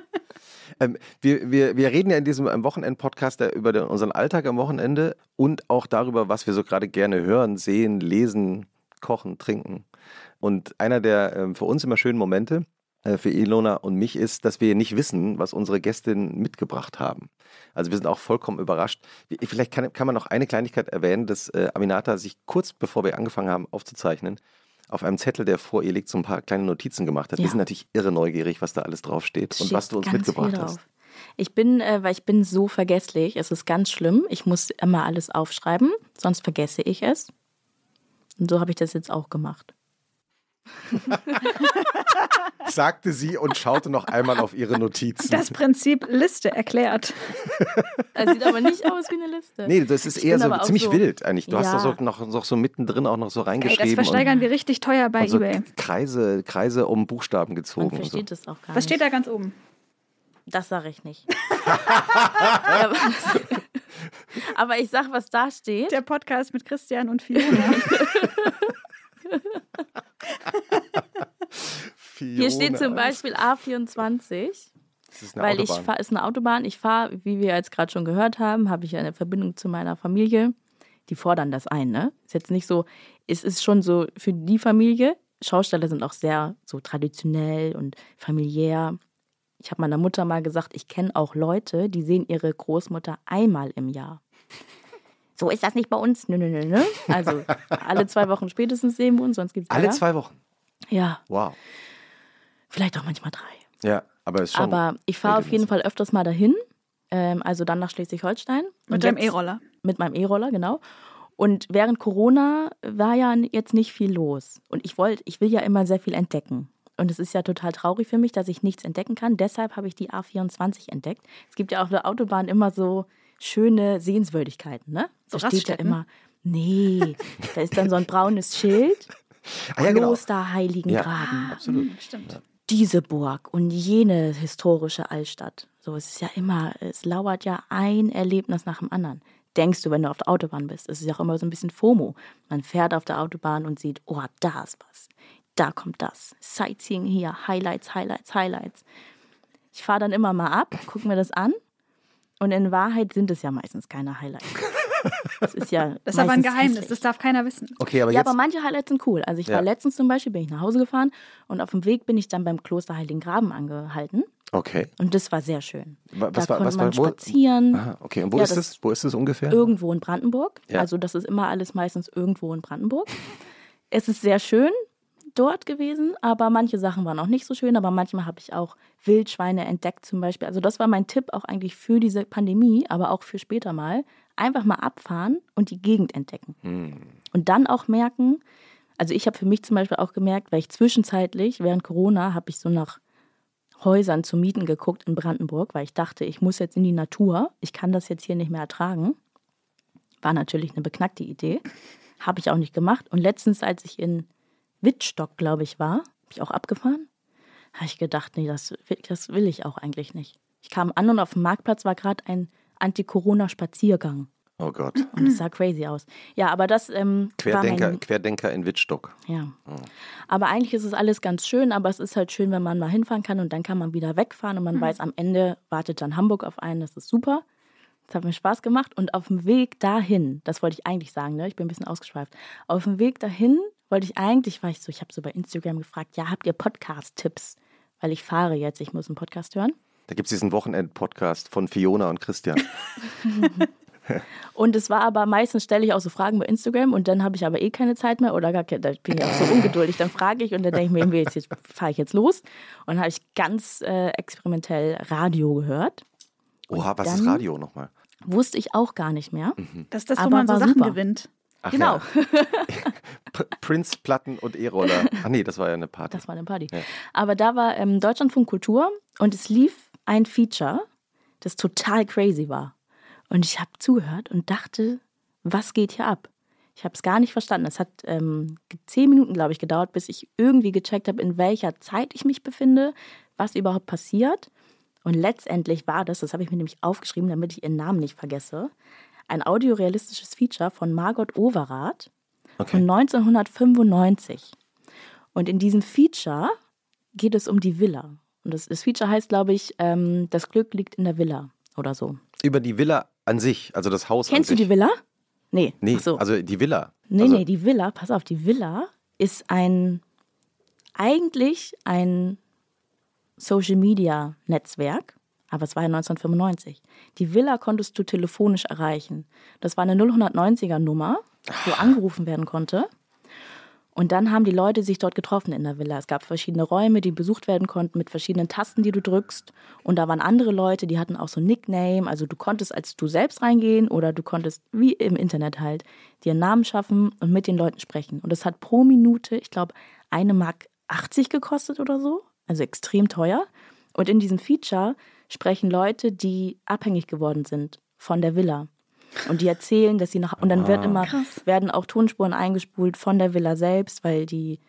S2: Ähm, wir, wir, wir reden ja in diesem Wochenend-Podcast ja über den, unseren Alltag am Wochenende und auch darüber, was wir so gerade gerne hören, sehen, lesen, kochen, trinken. Und einer der ähm, für uns immer schönen Momente äh, für Ilona und mich ist, dass wir nicht wissen, was unsere Gästinnen mitgebracht haben. Also wir sind auch vollkommen überrascht. Vielleicht kann, kann man noch eine Kleinigkeit erwähnen, dass äh, Aminata sich kurz bevor wir angefangen haben aufzuzeichnen, auf einem Zettel, der vor ihr liegt, so ein paar kleine Notizen gemacht hat. Wir
S3: Ja.
S2: sind natürlich irre neugierig, was da alles draufsteht und was du uns mitgebracht hast.
S3: Ich bin, äh, weil ich bin so vergesslich, es ist ganz schlimm. Ich muss immer alles aufschreiben, sonst vergesse ich es. Und so habe ich das jetzt auch gemacht.
S2: sagte sie und schaute noch einmal auf ihre Notizen.
S1: Das Prinzip Liste erklärt.
S3: Es sieht aber nicht aus wie eine Liste.
S2: nee, das ist
S3: Ich
S2: eher so ziemlich
S3: so-
S2: wild eigentlich. Du hast
S3: Ja.
S2: doch so noch, noch so mittendrin auch noch so
S1: Ey,
S2: reingeschrieben.
S1: das versteigern
S2: und,
S1: wir richtig teuer bei
S2: so
S1: eBay.
S2: Kreise, Kreise um Buchstaben
S3: Man
S2: gezogen. So.
S3: versteht das auch gar
S1: Was
S3: nicht.
S1: steht da ganz oben?
S3: Das sage ich nicht. aber, aber ich sag, was da steht.
S1: Der Podcast mit Christian und Fiona.
S2: Fiona.
S3: Hier steht zum Beispiel A24.
S2: Das ist eine
S3: weil
S2: Autobahn.
S3: ich fahre, ist eine Autobahn. Ich fahre, wie wir jetzt gerade schon gehört haben, habe ich eine Verbindung zu meiner Familie. Die fordern das ein, ne? Ist jetzt nicht so, es ist schon so für die Familie. Schausteller sind auch sehr so traditionell und familiär. Ich habe meiner Mutter mal gesagt, ich kenne auch Leute, die sehen ihre Großmutter einmal im Jahr. So ist das nicht bei uns. Nö, nö, nö, nö. Also alle zwei Wochen spätestens sehen wir uns, sonst gibt es
S2: Alle zwei Wochen.
S3: Ja,
S2: Wow.
S3: Vielleicht auch manchmal drei.
S2: Ja, aber es ist schon.
S3: Aber ich fahre auf jeden Fall öfters mal dahin. Ähm, also dann nach Schleswig-Holstein.
S1: Mit deinem E-Roller.
S3: Mit meinem E-Roller, genau. Und während Corona war ja jetzt nicht viel los. Und ich wollte, ich will ja immer sehr viel entdecken. Und es ist ja total traurig für mich, dass ich nichts entdecken kann. Deshalb habe ich die A24 entdeckt. Es gibt ja auf der Autobahn immer so schöne Sehenswürdigkeiten, ne?
S1: So
S3: da steht ja immer, nee, da ist dann so ein braunes Schild.
S2: ah, ja, genau.
S3: Kloster Heiligengraben
S2: Absolut.
S1: Hm, Stimmt.
S3: Diese Burg und jene historische Altstadt. So, es ist ja immer, es lauert ja ein Erlebnis nach dem anderen. Denkst du, wenn du auf der Autobahn bist, es ist ja auch immer so ein bisschen FOMO. Man fährt auf der Autobahn und sieht, oh, da ist was. Da kommt das. Sightseeing hier, Highlights, Highlights, Highlights. Ich fahre dann immer mal ab, gucke mir das an und in Wahrheit sind es ja meistens keine Highlights. Das ist ja
S1: Das ist aber ein Geheimnis,
S3: hässlich.
S1: das darf keiner wissen.
S2: Okay, aber
S3: Ja,
S2: jetzt.
S3: aber manche Highlights sind cool. Also ich
S2: Ja.
S3: war letztens zum Beispiel, bin ich nach Hause gefahren und auf dem Weg bin ich dann beim Kloster Heiligengraben angehalten.
S2: okay.
S3: Und das war sehr schön.
S2: Wa- was
S3: da
S2: war-
S3: konnte
S2: was war-
S3: man
S2: wo-
S3: spazieren.
S2: Aha, okay. Und wo
S3: Ja,
S2: ist
S3: das-
S2: es? Wo ist es ungefähr?
S3: Irgendwo in Brandenburg.
S2: Ja.
S3: Also das ist immer alles meistens irgendwo in Brandenburg. es ist sehr schön dort gewesen, aber manche Sachen waren auch nicht so schön. Aber manchmal habe ich auch Wildschweine entdeckt zum Beispiel. Also das war mein Tipp auch eigentlich für diese Pandemie, aber auch für später mal. Einfach mal abfahren und die Gegend entdecken.
S2: Hm.
S3: Und dann auch merken, also ich habe für mich zum Beispiel auch gemerkt, weil ich zwischenzeitlich während Corona habe ich so nach Häusern zu mieten geguckt in Brandenburg, weil ich dachte, ich muss jetzt in die Natur. Ich kann das jetzt hier nicht mehr ertragen. War natürlich eine beknackte Idee. Habe ich auch nicht gemacht. Und letztens, als ich in Wittstock, glaube ich, war, habe ich auch abgefahren, habe ich gedacht, nee, das, das will ich auch eigentlich nicht. Ich kam an und auf dem Marktplatz war gerade ein Anti-Corona-Spaziergang.
S2: Oh Gott.
S3: Und es sah crazy aus. Ja, aber das ähm, war
S2: Querdenker,
S3: mein,
S2: Querdenker in Wittstock.
S3: ja. Aber eigentlich ist es alles ganz schön, aber es ist halt schön, wenn man mal hinfahren kann und dann kann man wieder wegfahren und man weiß, am Ende wartet dann Hamburg auf einen. Das ist super. Das hat mir Spaß gemacht. Und auf dem Weg dahin, das wollte ich eigentlich sagen, ne? ich bin ein bisschen ausgeschweift. Auf dem Weg dahin wollte ich eigentlich, war ich so, ich habe so bei Instagram gefragt, ja, habt ihr Podcast-Tipps? Weil ich fahre jetzt, ich muss einen Podcast hören.
S2: Da gibt es diesen Wochenend-Podcast von Fiona und Christian.
S3: Und es war aber meistens stelle ich auch so Fragen bei Instagram und dann habe ich aber eh keine Zeit mehr oder gar keine, da bin ich auch so ungeduldig. Dann frage ich und dann denke ich mir, irgendwie, jetzt, jetzt fahre ich jetzt los. Und dann habe ich ganz äh, experimentell Radio gehört.
S2: Oha, was ist Radio nochmal?
S3: Wusste ich auch gar nicht mehr.
S1: Das ist das, wo
S3: Aber
S1: man so Sachen
S3: super.
S1: gewinnt.
S2: Ach
S3: Genau.
S2: Ja. P- Prince, Platten und E-Roller. Ach nee, das war ja eine Party.
S3: Das war eine Party.
S2: Ja.
S3: Aber da war ähm, Deutschlandfunk Kultur und es lief ein Feature, das total crazy war. Und ich habe zugehört und dachte, was geht hier ab? Ich habe es gar nicht verstanden. Es hat ähm, zehn Minuten, glaube ich, gedauert, bis ich irgendwie gecheckt habe, in welcher Zeit ich mich befinde, was überhaupt passiert. Und letztendlich war das, das habe ich mir nämlich aufgeschrieben, damit ich ihren Namen nicht vergesse, ein audiorealistisches Feature von Margot Overath
S2: Okay.
S3: von 1995. Und in diesem Feature geht es um die Villa. Und das, das Feature heißt, glaube ich, ähm, das Glück liegt in der Villa oder so.
S2: Über die Villa an sich, also das Haus
S3: Kennst du die Villa? Nee.
S2: Nee,
S3: so.
S2: also die Villa.
S3: nee,
S2: also,
S3: nee, die Villa, pass auf, die Villa ist ein, eigentlich ein Social Media Netzwerk, aber es war ja 1995. Die Villa konntest du telefonisch erreichen. Das war eine 090er Nummer, wo angerufen werden konnte. Und dann haben die Leute sich dort getroffen in der Villa. Es gab verschiedene Räume, die besucht werden konnten mit verschiedenen Tasten, die du drückst. Und da waren andere Leute, die hatten auch so ein Nickname. Also du konntest als du selbst reingehen oder du konntest, wie im Internet halt, dir einen Namen schaffen und mit den Leuten sprechen. Und es hat pro Minute, ich glaube, eine Mark 80 gekostet oder so. Also extrem teuer. Und in diesem Feature sprechen Leute, die abhängig geworden sind von der Villa. Und die erzählen, dass sie noch. Und dann wird immer,
S1: Krass.
S3: werden auch Tonspuren eingespult von der Villa selbst, weil die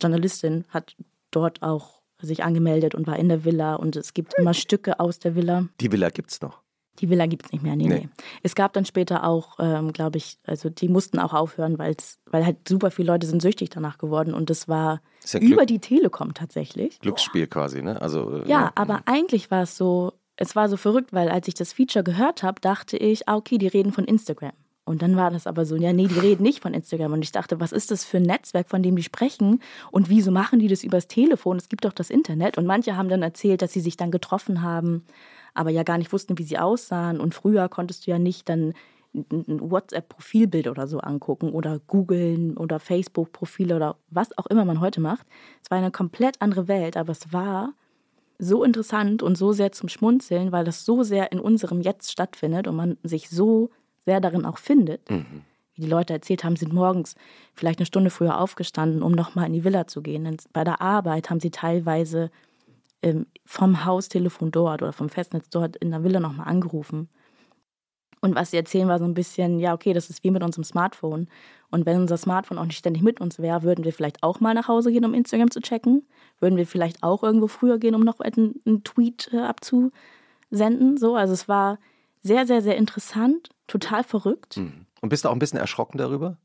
S3: Journalistin hat dort auch sich angemeldet und war in der Villa und es gibt immer Stücke aus der Villa.
S2: Die Villa gibt es noch.
S3: Die Villa gibt es nicht mehr, nee, nee, nee. Es gab dann später auch, ähm, glaube ich, also die mussten auch aufhören, weil's, weil halt super viele Leute sind süchtig danach geworden und das war ja über die Telekom tatsächlich.
S2: Glücksspiel Boah. quasi, ne? Also,
S3: äh, ja, ja, aber eigentlich war es so, es war so verrückt, weil als ich das Feature gehört habe, dachte ich, ah, okay, die reden von Instagram. Und dann war das aber so, ja, nee, die reden nicht von Instagram. Und ich dachte, was ist das für ein Netzwerk, von dem die sprechen? Und wieso machen die das übers Telefon? Es gibt doch das Internet. Und manche haben dann erzählt, dass sie sich dann getroffen haben, aber ja gar nicht wussten, wie sie aussahen. Und früher konntest du ja nicht dann ein WhatsApp-Profilbild oder so angucken oder googeln oder Facebook-Profile oder was auch immer man heute macht. Es war eine komplett andere Welt, aber es war so interessant und so sehr zum Schmunzeln, weil das so sehr in unserem Jetzt stattfindet und man sich so sehr darin auch findet. Mhm. Wie die Leute erzählt haben, sind morgens vielleicht eine Stunde früher aufgestanden, um nochmal in die Villa zu gehen. Denn bei der Arbeit haben sie teilweise ähm, vom Haustelefon dort oder vom Festnetz dort in der Villa nochmal angerufen. Und was sie erzählen, war so ein bisschen, ja, okay, das ist wie mit unserem Smartphone. Und wenn unser Smartphone auch nicht ständig mit uns wäre, würden wir vielleicht auch mal nach Hause gehen, um Instagram zu checken. Würden wir vielleicht auch irgendwo früher gehen, um noch einen, einen Tweet äh, abzusenden. So, also es war sehr, sehr, sehr interessant, total verrückt. Mhm.
S2: Und bist du auch ein bisschen erschrocken darüber?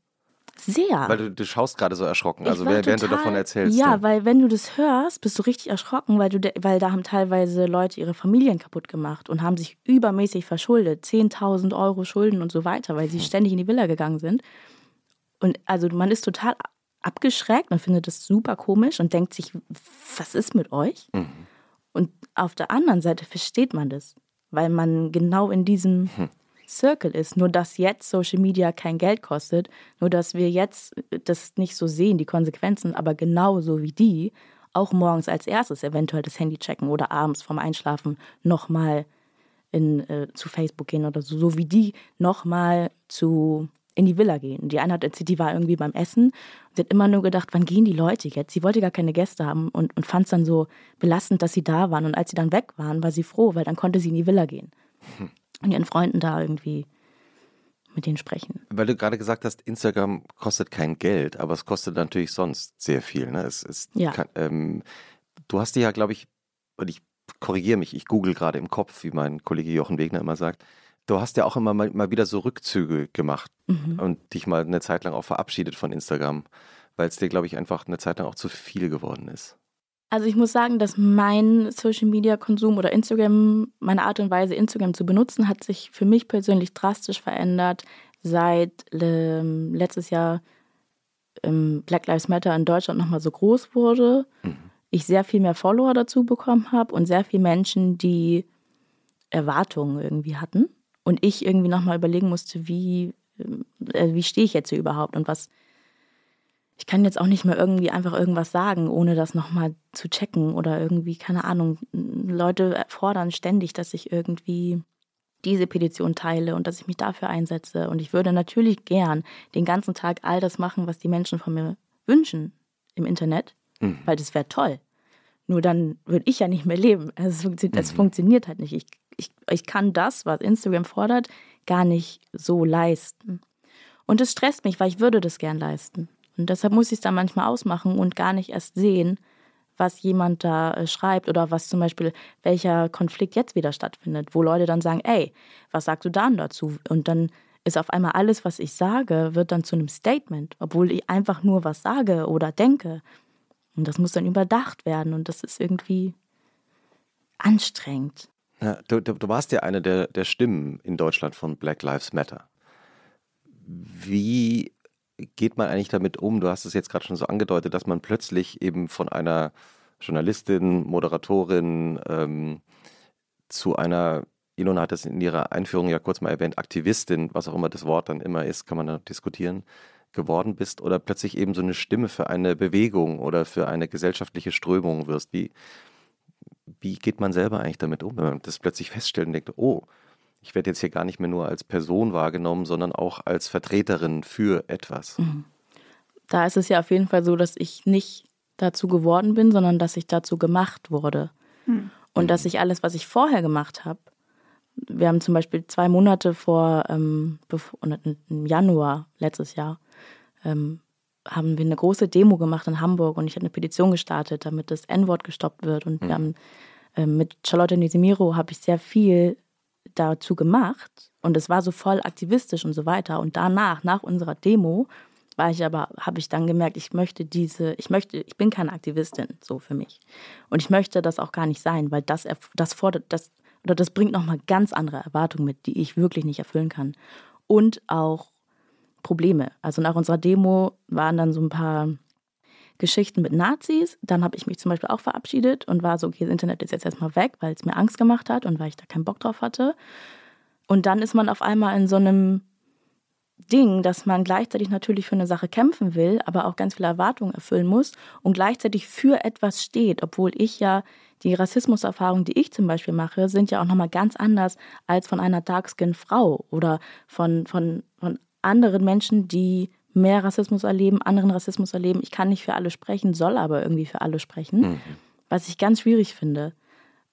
S3: Sehr.
S2: Weil du, du schaust gerade so erschrocken, also während total, du davon erzählst.
S3: Ja, ja, weil wenn du das hörst, bist du richtig erschrocken, weil, du weil da haben teilweise Leute ihre Familien kaputt gemacht und haben sich übermäßig verschuldet. 10.000 Euro Schulden und so weiter, weil sie hm. ständig in die Villa gegangen sind. Und also man ist total abgeschreckt, man findet das super komisch und denkt sich, was ist mit euch? Mhm. Und auf der anderen Seite versteht man das weil man genau in diesem hm. Circle ist. Nur dass jetzt Social Media kein Geld kostet, nur dass wir jetzt das nicht so sehen, die Konsequenzen, aber genauso wie die auch morgens als erstes eventuell das Handy checken oder abends vorm Einschlafen nochmal äh, zu Facebook gehen oder so, so wie die nochmal zu in die Villa gehen. Die eine hat erzählt, die war irgendwie beim Essen und sie hat immer nur gedacht, wann gehen die Leute jetzt? Sie wollte gar keine Gäste haben und, und fand es dann so belastend, dass sie da waren. Und als sie dann weg waren, war sie froh, weil dann konnte sie in die Villa gehen hm. Und ihren Freunden da irgendwie mit denen sprechen.
S2: Weil du gerade gesagt hast, Instagram kostet kein Geld, aber es kostet natürlich sonst sehr viel. Ne? Es, es
S3: ja.
S2: Kann, ähm, du hast dir ja, glaube ich, und ich korrigiere mich, ich google gerade im Kopf, wie mein Kollege Jochen Wegner immer sagt, Du hast ja auch immer mal, mal wieder so Rückzüge gemacht mhm. und dich mal eine Zeit lang auch verabschiedet von Instagram, weil es dir, glaube ich, einfach eine Zeit lang auch zu viel geworden ist.
S3: Also ich muss sagen, dass mein Social-Media-Konsum oder Instagram, meine Art und Weise, Instagram zu benutzen, hat sich für mich persönlich drastisch verändert, seit ähm, letztes Jahr ähm, Black Lives Matter in Deutschland nochmal so groß wurde. Mhm. Ich sehr viel mehr Follower dazu bekommen habe und sehr viele Menschen, die Erwartungen irgendwie hatten und ich irgendwie nochmal überlegen musste, wie, äh, wie stehe ich jetzt hier überhaupt und was. Ich kann jetzt auch nicht mehr irgendwie einfach irgendwas sagen, ohne das nochmal zu checken oder irgendwie, keine Ahnung. Leute fordern ständig, dass ich irgendwie diese Petition teile und dass ich mich dafür einsetze. Und ich würde natürlich gern den ganzen Tag all das machen, was die Menschen von mir wünschen im Internet, mhm. weil das wäre toll. Nur dann würde ich ja nicht mehr leben. Es, funktioniert, es mhm. funktioniert halt nicht. Ich ich, ich kann das, was Instagram fordert, gar nicht so leisten. Und es stresst mich, weil ich würde das gern leisten. Und deshalb muss ich es dann manchmal ausmachen und gar nicht erst sehen, was jemand da äh, schreibt oder was zum Beispiel, welcher Konflikt jetzt wieder stattfindet, wo Leute dann sagen, ey, was sagst du dann dazu? Und dann ist auf einmal alles, was ich sage, wird dann zu einem Statement, obwohl ich einfach nur was sage oder denke. Und das muss dann überdacht werden und das ist irgendwie anstrengend.
S2: Ja, du, du, warst ja eine der, der Stimmen in Deutschland von Black Lives Matter. Wie geht man eigentlich damit um? Du hast es jetzt gerade schon so angedeutet, dass man plötzlich eben von einer Journalistin, Moderatorin ähm, zu einer, Ilona hat das in ihrer Einführung ja kurz mal erwähnt, Aktivistin, was auch immer das Wort dann immer ist, kann man da diskutieren, geworden bist oder plötzlich eben so eine Stimme für eine Bewegung oder für eine gesellschaftliche Strömung wirst. Wie, wie geht man selber eigentlich damit um, wenn man das plötzlich feststellt und denkt, oh, ich werde jetzt hier gar nicht mehr nur als Person wahrgenommen, sondern auch als Vertreterin für etwas. Mhm.
S3: Da ist es ja auf jeden Fall so, dass ich nicht dazu geworden bin, sondern dass ich dazu gemacht wurde. Mhm. Und dass ich alles, was ich vorher gemacht habe, wir haben zum Beispiel zwei Monate vor, ähm, im Januar letztes Jahr, ähm, haben wir eine große Demo gemacht in Hamburg und ich habe eine Petition gestartet, damit das N-Wort gestoppt wird. Und mhm. wir haben, äh, mit Charlotte Nisimiro habe ich sehr viel dazu gemacht und es war so voll aktivistisch und so weiter. Und danach, nach unserer Demo, war ich aber, habe ich dann gemerkt, ich möchte diese, ich möchte, ich bin keine Aktivistin, so für mich. Und ich möchte das auch gar nicht sein, weil das, das fordert, das, oder das bringt nochmal ganz andere Erwartungen mit, die ich wirklich nicht erfüllen kann. Und auch Probleme. Also nach unserer Demo waren dann so ein paar Geschichten mit Nazis. Dann habe ich mich zum Beispiel auch verabschiedet und war so, okay, das Internet ist jetzt erstmal weg, weil es mir Angst gemacht hat und weil ich da keinen Bock drauf hatte. Und dann ist man auf einmal in so einem Ding, dass man gleichzeitig natürlich für eine Sache kämpfen will, aber auch ganz viele Erwartungen erfüllen muss und gleichzeitig für etwas steht, obwohl ich ja die Rassismuserfahrungen, die ich zum Beispiel mache, sind ja auch nochmal ganz anders als von einer Dark-Skin-Frau oder von, von, von anderen Menschen, die mehr Rassismus erleben, anderen Rassismus erleben. Ich kann nicht für alle sprechen, soll aber irgendwie für alle sprechen, mhm. was ich ganz schwierig finde.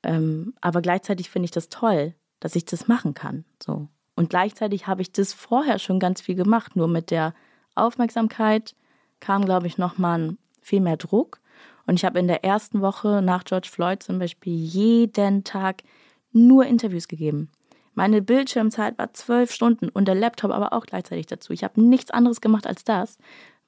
S3: Ähm, aber gleichzeitig finde ich das toll, dass ich das machen kann. So. Und gleichzeitig habe ich das vorher schon ganz viel gemacht. Nur mit der Aufmerksamkeit kam, glaube ich, nochmal viel mehr Druck. Und ich habe in der ersten Woche nach George Floyd zum Beispiel jeden Tag nur Interviews gegeben. Meine Bildschirmzeit war zwölf Stunden und der Laptop aber auch gleichzeitig dazu. Ich habe nichts anderes gemacht als das,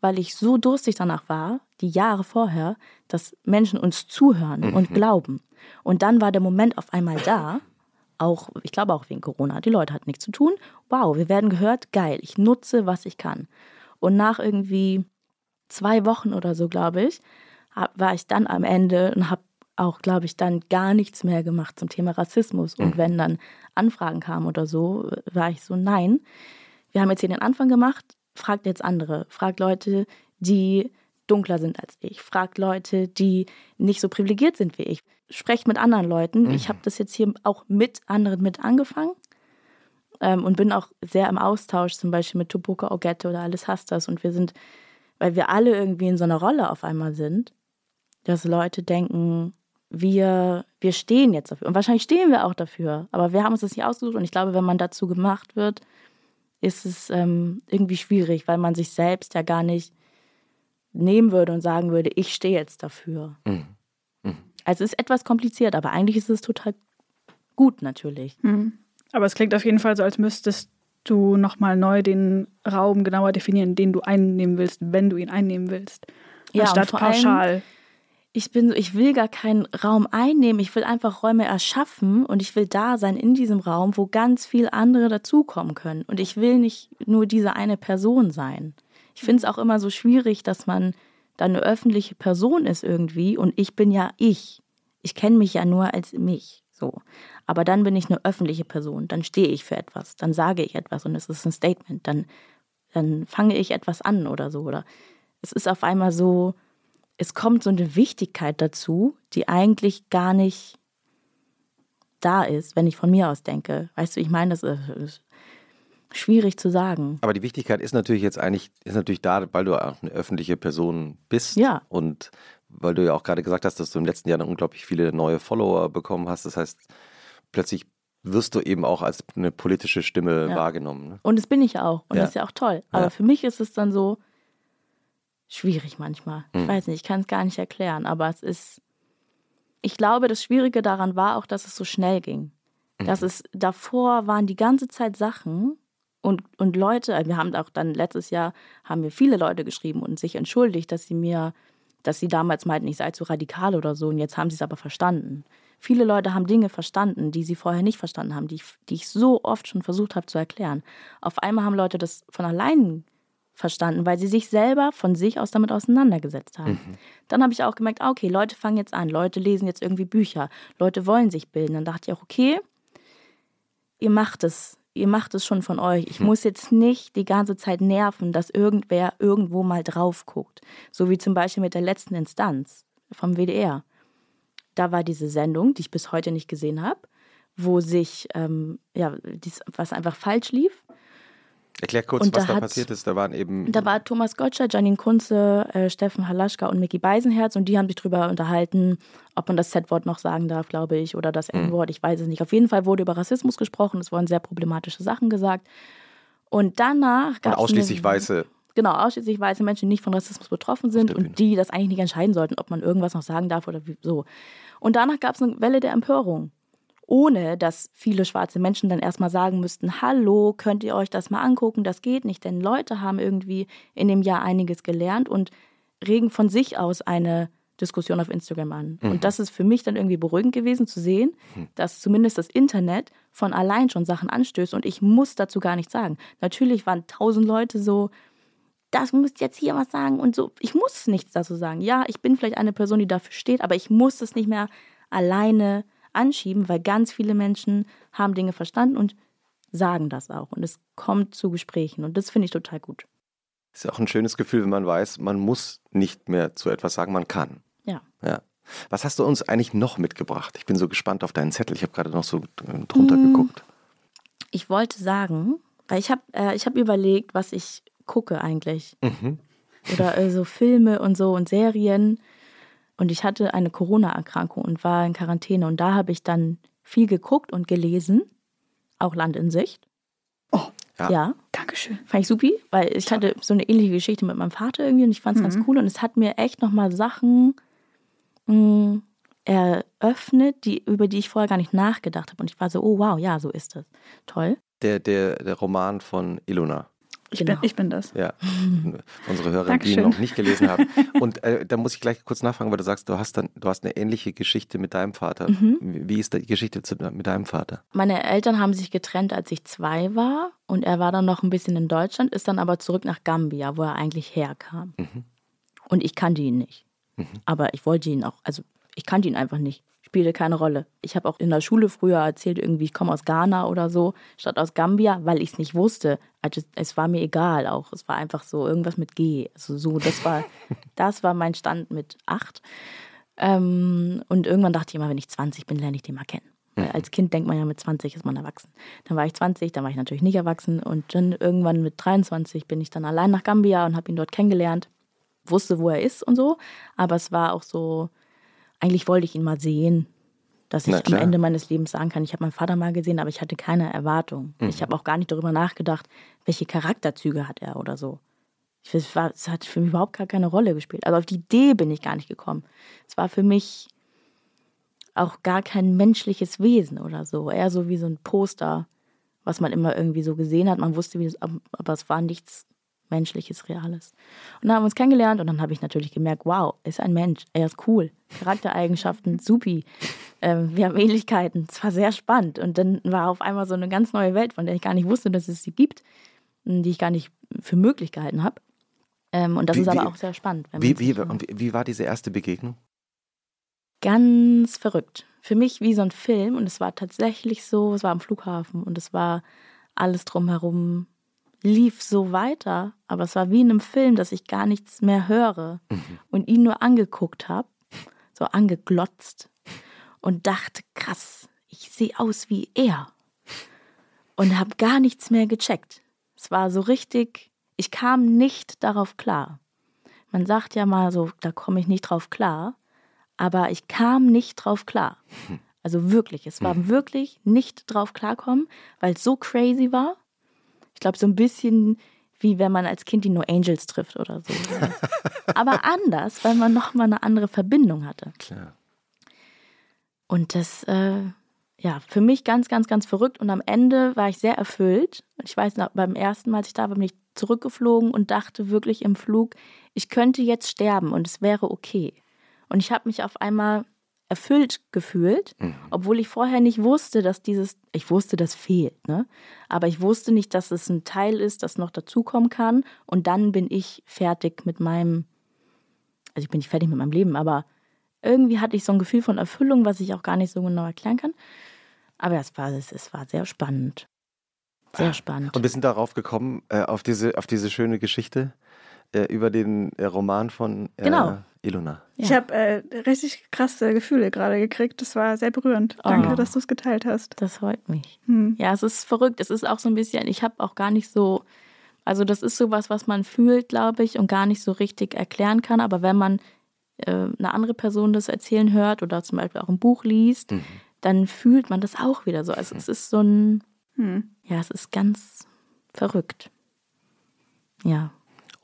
S3: weil ich so durstig danach war, die Jahre vorher, dass Menschen uns zuhören mhm. und glauben. Und dann war der Moment auf einmal da, auch, ich glaube auch wegen Corona. Die Leute hatten nichts zu tun. Wow, wir werden gehört, geil, ich nutze, was ich kann. Und nach irgendwie zwei Wochen oder so, glaube ich, war ich dann am Ende und habe auch, glaube ich, dann gar nichts mehr gemacht zum Thema Rassismus. Und mhm. wenn dann Anfragen kamen oder so, war ich so, nein, wir haben jetzt hier den Anfang gemacht, fragt jetzt andere, fragt Leute, die dunkler sind als ich, fragt Leute, die nicht so privilegiert sind wie ich sprecht mit anderen Leuten. Mhm. Ich habe das jetzt hier auch mit anderen mit angefangen ähm, und bin auch sehr im Austausch, zum Beispiel mit Tupoka Ogette oder Alles Hastas. Und wir sind, weil wir alle irgendwie in so einer Rolle auf einmal sind, dass Leute denken, wir, wir stehen jetzt dafür. Und wahrscheinlich stehen wir auch dafür, aber wir haben uns das nicht ausgesucht. Und ich glaube, wenn man dazu gemacht wird, ist es ähm, irgendwie schwierig, weil man sich selbst ja gar nicht nehmen würde und sagen würde, ich stehe jetzt dafür. Mhm. Also es ist etwas kompliziert, aber eigentlich ist es total gut natürlich.
S1: Mhm. Aber es klingt auf jeden Fall so, als müsstest du nochmal neu den Raum genauer definieren, den du einnehmen willst, wenn du ihn einnehmen willst. Ja, anstatt pauschal. Allem,
S3: ich bin so, ich will gar keinen Raum einnehmen, ich will einfach Räume erschaffen und ich will da sein in diesem Raum, wo ganz viel andere dazukommen können. Und ich will nicht nur diese eine Person sein. Ich finde es auch immer so schwierig, dass man dann eine öffentliche Person ist irgendwie und ich bin ja ich. Ich kenne mich ja nur als mich. So. Aber dann bin ich eine öffentliche Person, dann stehe ich für etwas, dann sage ich etwas und es ist ein Statement, dann, dann fange ich etwas an oder so. Oder es ist auf einmal so, es kommt so eine Wichtigkeit dazu, die eigentlich gar nicht da ist, wenn ich von mir aus denke. Weißt du, ich meine, das ist schwierig zu sagen.
S2: Aber die Wichtigkeit ist natürlich jetzt eigentlich, ist natürlich da, weil du auch eine öffentliche Person bist.
S3: Ja.
S2: Und weil du ja auch gerade gesagt hast, dass du im letzten Jahr unglaublich viele neue Follower bekommen hast. Das heißt, plötzlich wirst du eben auch als eine politische Stimme ja. wahrgenommen. Ne?
S3: Und das bin ich auch. Und ja. das ist ja auch toll. Aber ja. für mich ist es dann so schwierig manchmal. Ich hm. weiß nicht, ich kann es gar nicht erklären. Aber es ist, ich glaube, das Schwierige daran war auch, dass es so schnell ging. Mhm. Dass es davor waren die ganze Zeit Sachen, und, und Leute, wir haben auch dann letztes Jahr, haben mir viele Leute geschrieben und sich entschuldigt, dass sie mir, dass sie damals meinten, ich sei zu radikal oder so und jetzt haben sie es aber verstanden. Viele Leute haben Dinge verstanden, die sie vorher nicht verstanden haben, die ich, die ich so oft schon versucht habe zu erklären. Auf einmal haben Leute das von allein verstanden, weil sie sich selber von sich aus damit auseinandergesetzt haben. Mhm. Dann habe ich auch gemerkt, ah, okay, Leute fangen jetzt an, Leute lesen jetzt irgendwie Bücher, Leute wollen sich bilden. Dann dachte ich auch, okay, ihr macht es, ihr macht es schon von euch. Ich hm. muss jetzt nicht die ganze Zeit nerven, dass irgendwer irgendwo mal drauf guckt. So wie zum Beispiel mit der letzten Instanz vom WDR. Da war diese Sendung, die ich bis heute nicht gesehen habe, wo sich, ähm, ja, dies, was einfach falsch lief.
S2: Erklär kurz, was da, da passiert ist. Da waren eben.
S3: Da war Thomas Gottschalk, Janine Kunze, äh, Steffen Halaschka und Mickey Beisenherz und die haben sich darüber unterhalten, ob man das Z-Wort noch sagen darf, glaube ich, oder das mhm. N-Wort, ich weiß es nicht. Auf jeden Fall wurde über Rassismus gesprochen, es wurden sehr problematische Sachen gesagt. Und danach
S2: gab es. ausschließlich eine, Weiße.
S3: genau, ausschließlich weiße Menschen, die nicht von Rassismus betroffen sind und die das eigentlich nicht entscheiden sollten, ob man irgendwas noch sagen darf oder wie, so. Und danach gab es eine Welle der Empörung. Ohne dass viele schwarze Menschen dann erstmal sagen müssten, hallo, könnt ihr euch das mal angucken, das geht nicht. Denn Leute haben irgendwie in dem Jahr einiges gelernt und regen von sich aus eine Diskussion auf Instagram an. Mhm. Und das ist für mich dann irgendwie beruhigend gewesen zu sehen, mhm. dass zumindest das Internet von allein schon Sachen anstößt und ich muss dazu gar nichts sagen. Natürlich waren tausend Leute so, das müsst jetzt hier was sagen und so. Ich muss nichts dazu sagen. Ja, ich bin vielleicht eine Person, die dafür steht, aber ich muss es nicht mehr alleine anschieben, weil ganz viele Menschen haben Dinge verstanden und sagen das auch. Und es kommt zu Gesprächen und das finde ich total gut.
S2: Ist ja auch ein schönes Gefühl, wenn man weiß, man muss nicht mehr zu etwas sagen, man kann.
S3: Ja.
S2: Ja. Was hast du uns eigentlich noch mitgebracht? Ich bin so gespannt auf deinen Zettel. Ich habe gerade noch so äh, drunter hm. geguckt.
S3: Ich wollte sagen, weil ich habe äh, hab überlegt, was ich gucke eigentlich. Mhm. Oder äh, so Filme und so und Serien. Und ich hatte eine Corona-Erkrankung und war in Quarantäne. Und da habe ich dann viel geguckt und gelesen. Auch Land in Sicht.
S1: Oh,
S3: ja. ja.
S1: Dankeschön.
S3: Fand ich supi, weil ich hatte so eine ähnliche Geschichte mit meinem Vater irgendwie und ich fand es mhm. ganz cool und es hat mir echt nochmal Sachen mh, mm, eröffnet, die, über die ich vorher gar nicht nachgedacht habe. Und ich war so, oh wow, ja, so ist das. Toll.
S2: Der, der, der Roman von Ilona.
S1: Ich, genau. bin, ich bin das.
S2: Ja, unsere Hörer, die ihn noch nicht gelesen haben. Und äh, da muss ich gleich kurz nachfragen, weil du sagst, du hast dann, du hast eine ähnliche Geschichte mit deinem Vater. Mhm. Wie ist die Geschichte zu, mit deinem Vater?
S3: Meine Eltern haben sich getrennt, als ich zwei war. Und er war dann noch ein bisschen in Deutschland, ist dann aber zurück nach Gambia, wo er eigentlich herkam. Mhm. Und ich kannte ihn nicht. Mhm. Aber ich wollte ihn auch, also ich kannte ihn einfach nicht spielte keine Rolle. Ich habe auch in der Schule früher erzählt, irgendwie, ich komme aus Ghana oder so, statt aus Gambia, weil ich es nicht wusste. Also es war mir egal auch. Es war einfach so irgendwas mit G. Also so, das war, das war mein Stand mit acht. Ähm, und irgendwann dachte ich immer, wenn ich 20 bin, lerne ich den mal kennen. Weil mhm. als Kind denkt man ja, mit 20 ist man erwachsen. Dann war ich 20, dann war ich natürlich nicht erwachsen. Und dann irgendwann mit 23 bin ich dann allein nach Gambia und habe ihn dort kennengelernt. Wusste, wo er ist und so. Aber es war auch so, eigentlich wollte ich ihn mal sehen, dass ich am Ende meines Lebens sagen kann, ich habe meinen Vater mal gesehen, aber ich hatte keine Erwartung. Mhm. Ich habe auch gar nicht darüber nachgedacht, welche Charakterzüge hat er oder so. Es hat für mich überhaupt gar keine Rolle gespielt. Also auf die Idee bin ich gar nicht gekommen. Es war für mich auch gar kein menschliches Wesen oder so. Eher so wie so ein Poster, was man immer irgendwie so gesehen hat. Man wusste, wie das, aber es war nichts Menschliches, Reales. Und dann haben wir uns kennengelernt und dann habe ich natürlich gemerkt, wow, ist ein Mensch, er ist cool, Charaktereigenschaften, supi. Ähm, wir haben Ähnlichkeiten, es war sehr spannend. Und dann war auf einmal so eine ganz neue Welt, von der ich gar nicht wusste, dass es sie gibt, die ich gar nicht für möglich gehalten habe. Ähm, und das wie, ist aber wie, auch sehr spannend.
S2: Wie, wie, und wie war diese erste Begegnung?
S3: Ganz verrückt. Für mich wie so ein Film und es war tatsächlich so, es war am Flughafen und es war alles drumherum lief so weiter, aber es war wie in einem Film, dass ich gar nichts mehr höre mhm. und ihn nur angeguckt habe, so angeglotzt und dachte, krass, ich sehe aus wie er und habe gar nichts mehr gecheckt. Es war so richtig, ich kam nicht darauf klar. Man sagt ja mal so, da komme ich nicht drauf klar, aber ich kam nicht drauf klar. Also wirklich, es war mhm. wirklich nicht drauf klarkommen, weil es so crazy war ich glaube, so ein bisschen wie wenn man als Kind die No Angels trifft oder so. Aber anders, weil man nochmal eine andere Verbindung hatte.
S2: Klar.
S3: Und das, äh, ja, für mich ganz, ganz, ganz verrückt. Und am Ende war ich sehr erfüllt. Ich weiß noch, beim ersten Mal, als ich da war, bin ich zurückgeflogen und dachte wirklich im Flug, ich könnte jetzt sterben und es wäre okay. Und ich habe mich auf einmal erfüllt gefühlt, mhm. obwohl ich vorher nicht wusste, dass dieses, ich wusste, das fehlt, ne? Aber ich wusste nicht, dass es ein Teil ist, das noch dazukommen kann. Und dann bin ich fertig mit meinem, also ich bin nicht fertig mit meinem Leben, aber irgendwie hatte ich so ein Gefühl von Erfüllung, was ich auch gar nicht so genau erklären kann. Aber es war, es, es war sehr spannend. Sehr spannend.
S2: Und wir sind darauf gekommen, äh, auf, diese, auf diese schöne Geschte äh, über den äh, Roman von äh,
S3: genau.
S2: Ilona.
S1: Ja. Ich habe äh, richtig krasse Gefühle gerade gekriegt. Das war sehr berührend. Oh. Danke, dass du es geteilt hast.
S3: Das freut mich. Hm. Ja, es ist verrückt. Es ist auch so ein bisschen, ich habe auch gar nicht so, also das ist sowas, was man fühlt, glaube ich, und gar nicht so richtig erklären kann. Aber wenn man äh, eine andere Person das erzählen hört oder zum Beispiel auch ein Buch liest, mhm. dann fühlt man das auch wieder so. Also es ist so ein, hm. ja, es ist ganz verrückt. Ja.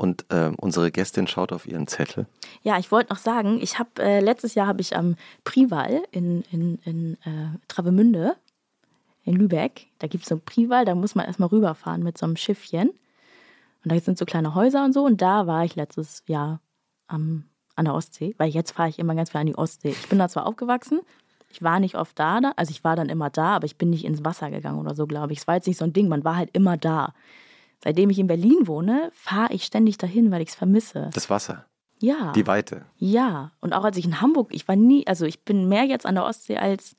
S2: Und äh, unsere Gästin schaut auf ihren Zettel.
S3: Ja, ich wollte noch sagen, ich habe äh, letztes Jahr habe ich am Prival in, in, in äh, Travemünde in Lübeck, da gibt es so ein Prival, da muss man erstmal rüberfahren mit so einem Schiffchen. Und da sind so kleine Häuser und so. Und da war ich letztes Jahr am, an der Ostsee, weil jetzt fahre ich immer ganz viel an die Ostsee. Ich bin da zwar aufgewachsen, ich war nicht oft da, also ich war dann immer da, aber ich bin nicht ins Wasser gegangen oder so, glaube ich. Es war jetzt nicht so ein Ding, man war halt immer da. Seitdem ich in Berlin wohne, fahre ich ständig dahin, weil ich es vermisse.
S2: Das Wasser.
S3: Ja.
S2: Die Weite.
S3: Ja. Und auch als ich in Hamburg, ich war nie, also ich bin mehr jetzt an der Ostsee als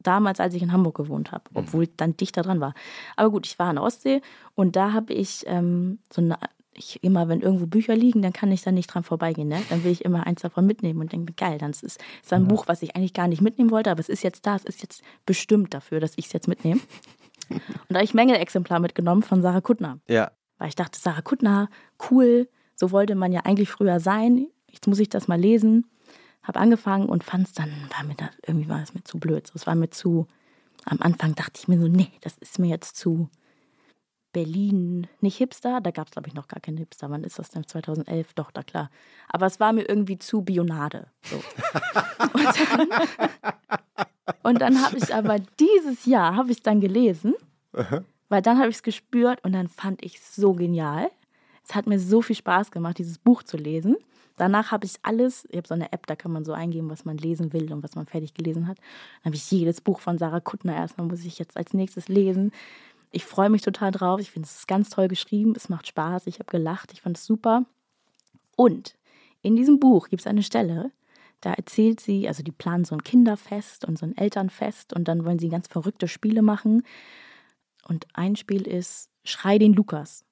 S3: damals, als ich in Hamburg gewohnt habe, mhm. obwohl ich dann dichter dran war. Aber gut, ich war an der Ostsee und da habe ich ähm, so eine, ich immer, wenn irgendwo Bücher liegen, dann kann ich da nicht dran vorbeigehen. Ne? Dann will ich immer eins davon mitnehmen und denke, geil, dann ist es ein mhm. Buch, was ich eigentlich gar nicht mitnehmen wollte, aber es ist jetzt da, es ist jetzt bestimmt dafür, dass ich es jetzt mitnehme. Und da habe ich Menge-Exemplar mitgenommen von Sarah Kuttner.
S2: Ja.
S3: Weil ich dachte, Sarah Kuttner, cool, so wollte man ja eigentlich früher sein. Jetzt muss ich das mal lesen habe angefangen und fand es dann, war mir da, irgendwie war es mir zu blöd. Es war mir zu, am Anfang dachte ich mir so, nee, das ist mir jetzt zu Berlin, nicht Hipster, da gab es glaube ich noch gar keinen Hipster, wann ist das denn, 2011, doch, da klar. Aber es war mir irgendwie zu Bionade. So. und dann, dann habe ich aber dieses Jahr, habe ich es dann gelesen, weil dann habe ich es gespürt und dann fand ich es so genial. Es hat mir so viel Spaß gemacht, dieses Buch zu lesen. Danach habe ich alles, ich habe so eine App, da kann man so eingeben, was man lesen will und was man fertig gelesen hat. Dann habe ich jedes Buch von Sarah Kuttner erstmal, muss ich jetzt als nächstes lesen. Ich freue mich total drauf. Ich finde, es ist ganz toll geschrieben. Es macht Spaß. Ich habe gelacht. Ich fand es super. Und in diesem Buch gibt es eine Stelle, da erzählt sie, also die planen so ein Kinderfest und so ein Elternfest und dann wollen sie ganz verrückte Spiele machen. Und ein Spiel ist Schrei den Lukas.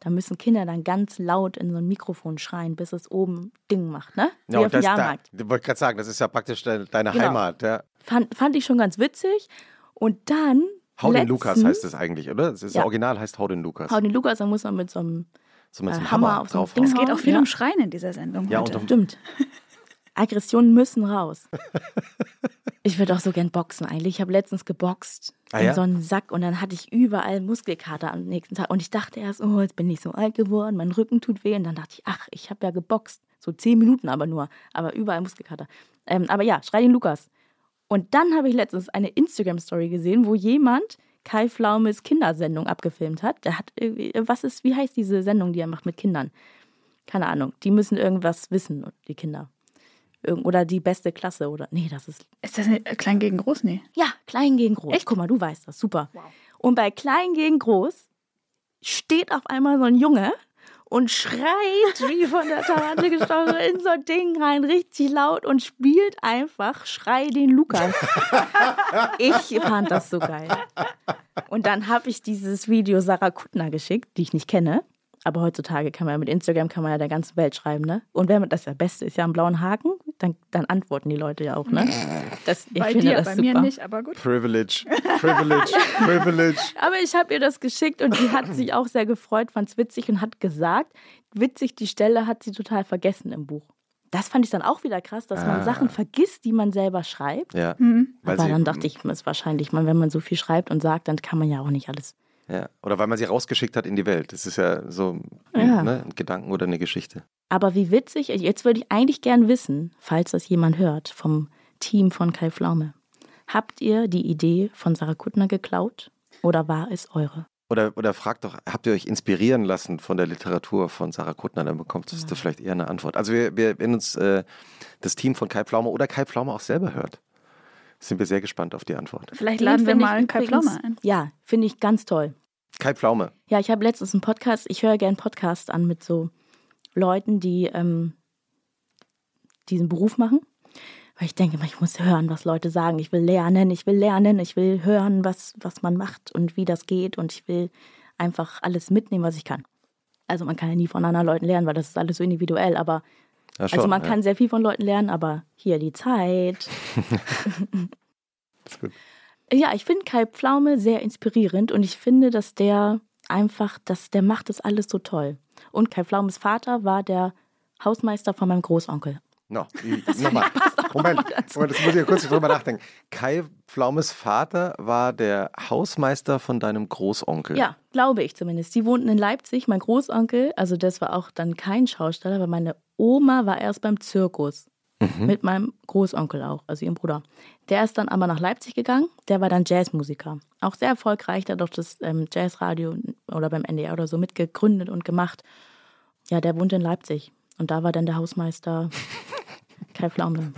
S3: Da müssen Kinder dann ganz laut in so ein Mikrofon schreien, bis es oben Ding macht, ne?
S2: Wie ja, auf dem Jahrmarkt. Da, ich wollte gerade sagen, das ist ja praktisch deine genau. Heimat. Ja.
S3: Fand, fand ich schon ganz witzig. Und dann.
S2: Hau den Lukas heißt es eigentlich, oder? Das ja. Original heißt Hau den Lukas.
S3: Hau den Lukas, dann muss man mit so einem,
S2: so mit so einem äh, Hammer, Hammer auf drauf.
S1: Es geht auch viel ja. um Schreien in dieser Sendung.
S3: Ja, heute. stimmt. Aggressionen müssen raus. Ich würde auch so gern boxen eigentlich. Ich habe letztens geboxt ah, in ja? so einen Sack und dann hatte ich überall Muskelkater am nächsten Tag. Und ich dachte erst, oh, jetzt bin ich so alt geworden, mein Rücken tut weh. Und dann dachte ich, ach, ich habe ja geboxt. So zehn Minuten aber nur, aber überall Muskelkater. Ähm, aber ja, schrei den Lukas. Und dann habe ich letztens eine Instagram-Story gesehen, wo jemand Kai Flaumes Kindersendung abgefilmt hat. Der hat irgendwie, was ist, wie heißt diese Sendung, die er macht mit Kindern? Keine Ahnung. Die müssen irgendwas wissen, die Kinder. Oder die beste Klasse oder. Nee, das ist.
S1: Ist das eine, klein gegen groß? Nee.
S3: Ja, klein gegen groß. Echt? Guck mal, du weißt das. Super. Wow. Und bei klein gegen groß steht auf einmal so ein Junge und schreit wie von der Tarantel gestochen in so ein Ding rein, richtig laut und spielt einfach Schrei den Lukas. ich fand das so geil. Und dann habe ich dieses Video Sarah Kuttner geschickt, die ich nicht kenne. Aber heutzutage kann man ja mit Instagram kann man ja der ganzen Welt schreiben, ne? Und wenn man das ja Beste ist ja einen blauen Haken, dann, dann antworten die Leute ja auch, ne?
S1: Das, ich bei finde dir, das bei super. mir nicht, aber gut.
S2: Privilege, Privilege, Privilege.
S3: Aber ich habe ihr das geschickt und sie hat sich auch sehr gefreut, fand es witzig und hat gesagt, witzig, die Stelle hat sie total vergessen im Buch. Das fand ich dann auch wieder krass, dass ah. man Sachen vergisst, die man selber schreibt.
S2: Ja. Mhm.
S3: Aber dann dachte ich, ist wahrscheinlich, wenn man so viel schreibt und sagt, dann kann man ja auch nicht alles
S2: ja. Oder weil man sie rausgeschickt hat in die Welt. Das ist ja so ja. Ne, ein Gedanken oder eine Geschichte.
S3: Aber wie witzig, jetzt würde ich eigentlich gern wissen, falls das jemand hört, vom Team von Kai Pflaume. Habt ihr die Idee von Sarah Kuttner geklaut oder war es eure?
S2: Oder, oder fragt doch, habt ihr euch inspirieren lassen von der Literatur von Sarah Kuttner? Dann bekommt es ja. vielleicht eher eine Antwort. Also wir, wir, wenn uns äh, das Team von Kai Pflaume oder Kai Pflaume auch selber hört, sind wir sehr gespannt auf die Antwort.
S1: Vielleicht laden wir mal Kai Pflaume ein.
S3: Ja, finde ich ganz toll.
S2: Kai Pflaume.
S3: Ja, ich habe letztens einen Podcast, ich höre gerne Podcasts an mit so Leuten, die ähm, diesen Beruf machen. Weil ich denke, ich muss hören, was Leute sagen. Ich will lernen, ich will lernen, ich will hören, was, was man macht und wie das geht. Und ich will einfach alles mitnehmen, was ich kann. Also man kann ja nie von anderen Leuten lernen, weil das ist alles so individuell. Aber ja, schon, also man ja. kann sehr viel von Leuten lernen, aber hier die Zeit. ist gut. Ja, ich finde Kai Pflaume sehr inspirierend und ich finde, dass der einfach, dass der macht das alles so toll. Und Kai Pflaumes Vater war der Hausmeister von meinem Großonkel.
S2: No, nochmal. Moment, Moment, das muss ich kurz drüber nachdenken. Kai Pflaumes Vater war der Hausmeister von deinem Großonkel.
S3: Ja, glaube ich zumindest. Die wohnten in Leipzig. Mein Großonkel, also das war auch dann kein Schausteller, aber meine Oma war erst beim Zirkus. Mhm. Mit meinem Großonkel auch, also ihrem Bruder. Der ist dann aber nach Leipzig gegangen. Der war dann Jazzmusiker. Auch sehr erfolgreich. Der hat doch das ähm, Jazzradio oder beim NDR oder so mitgegründet und gemacht. Ja, der wohnt in Leipzig. Und da war dann der Hausmeister Kai Pflaume.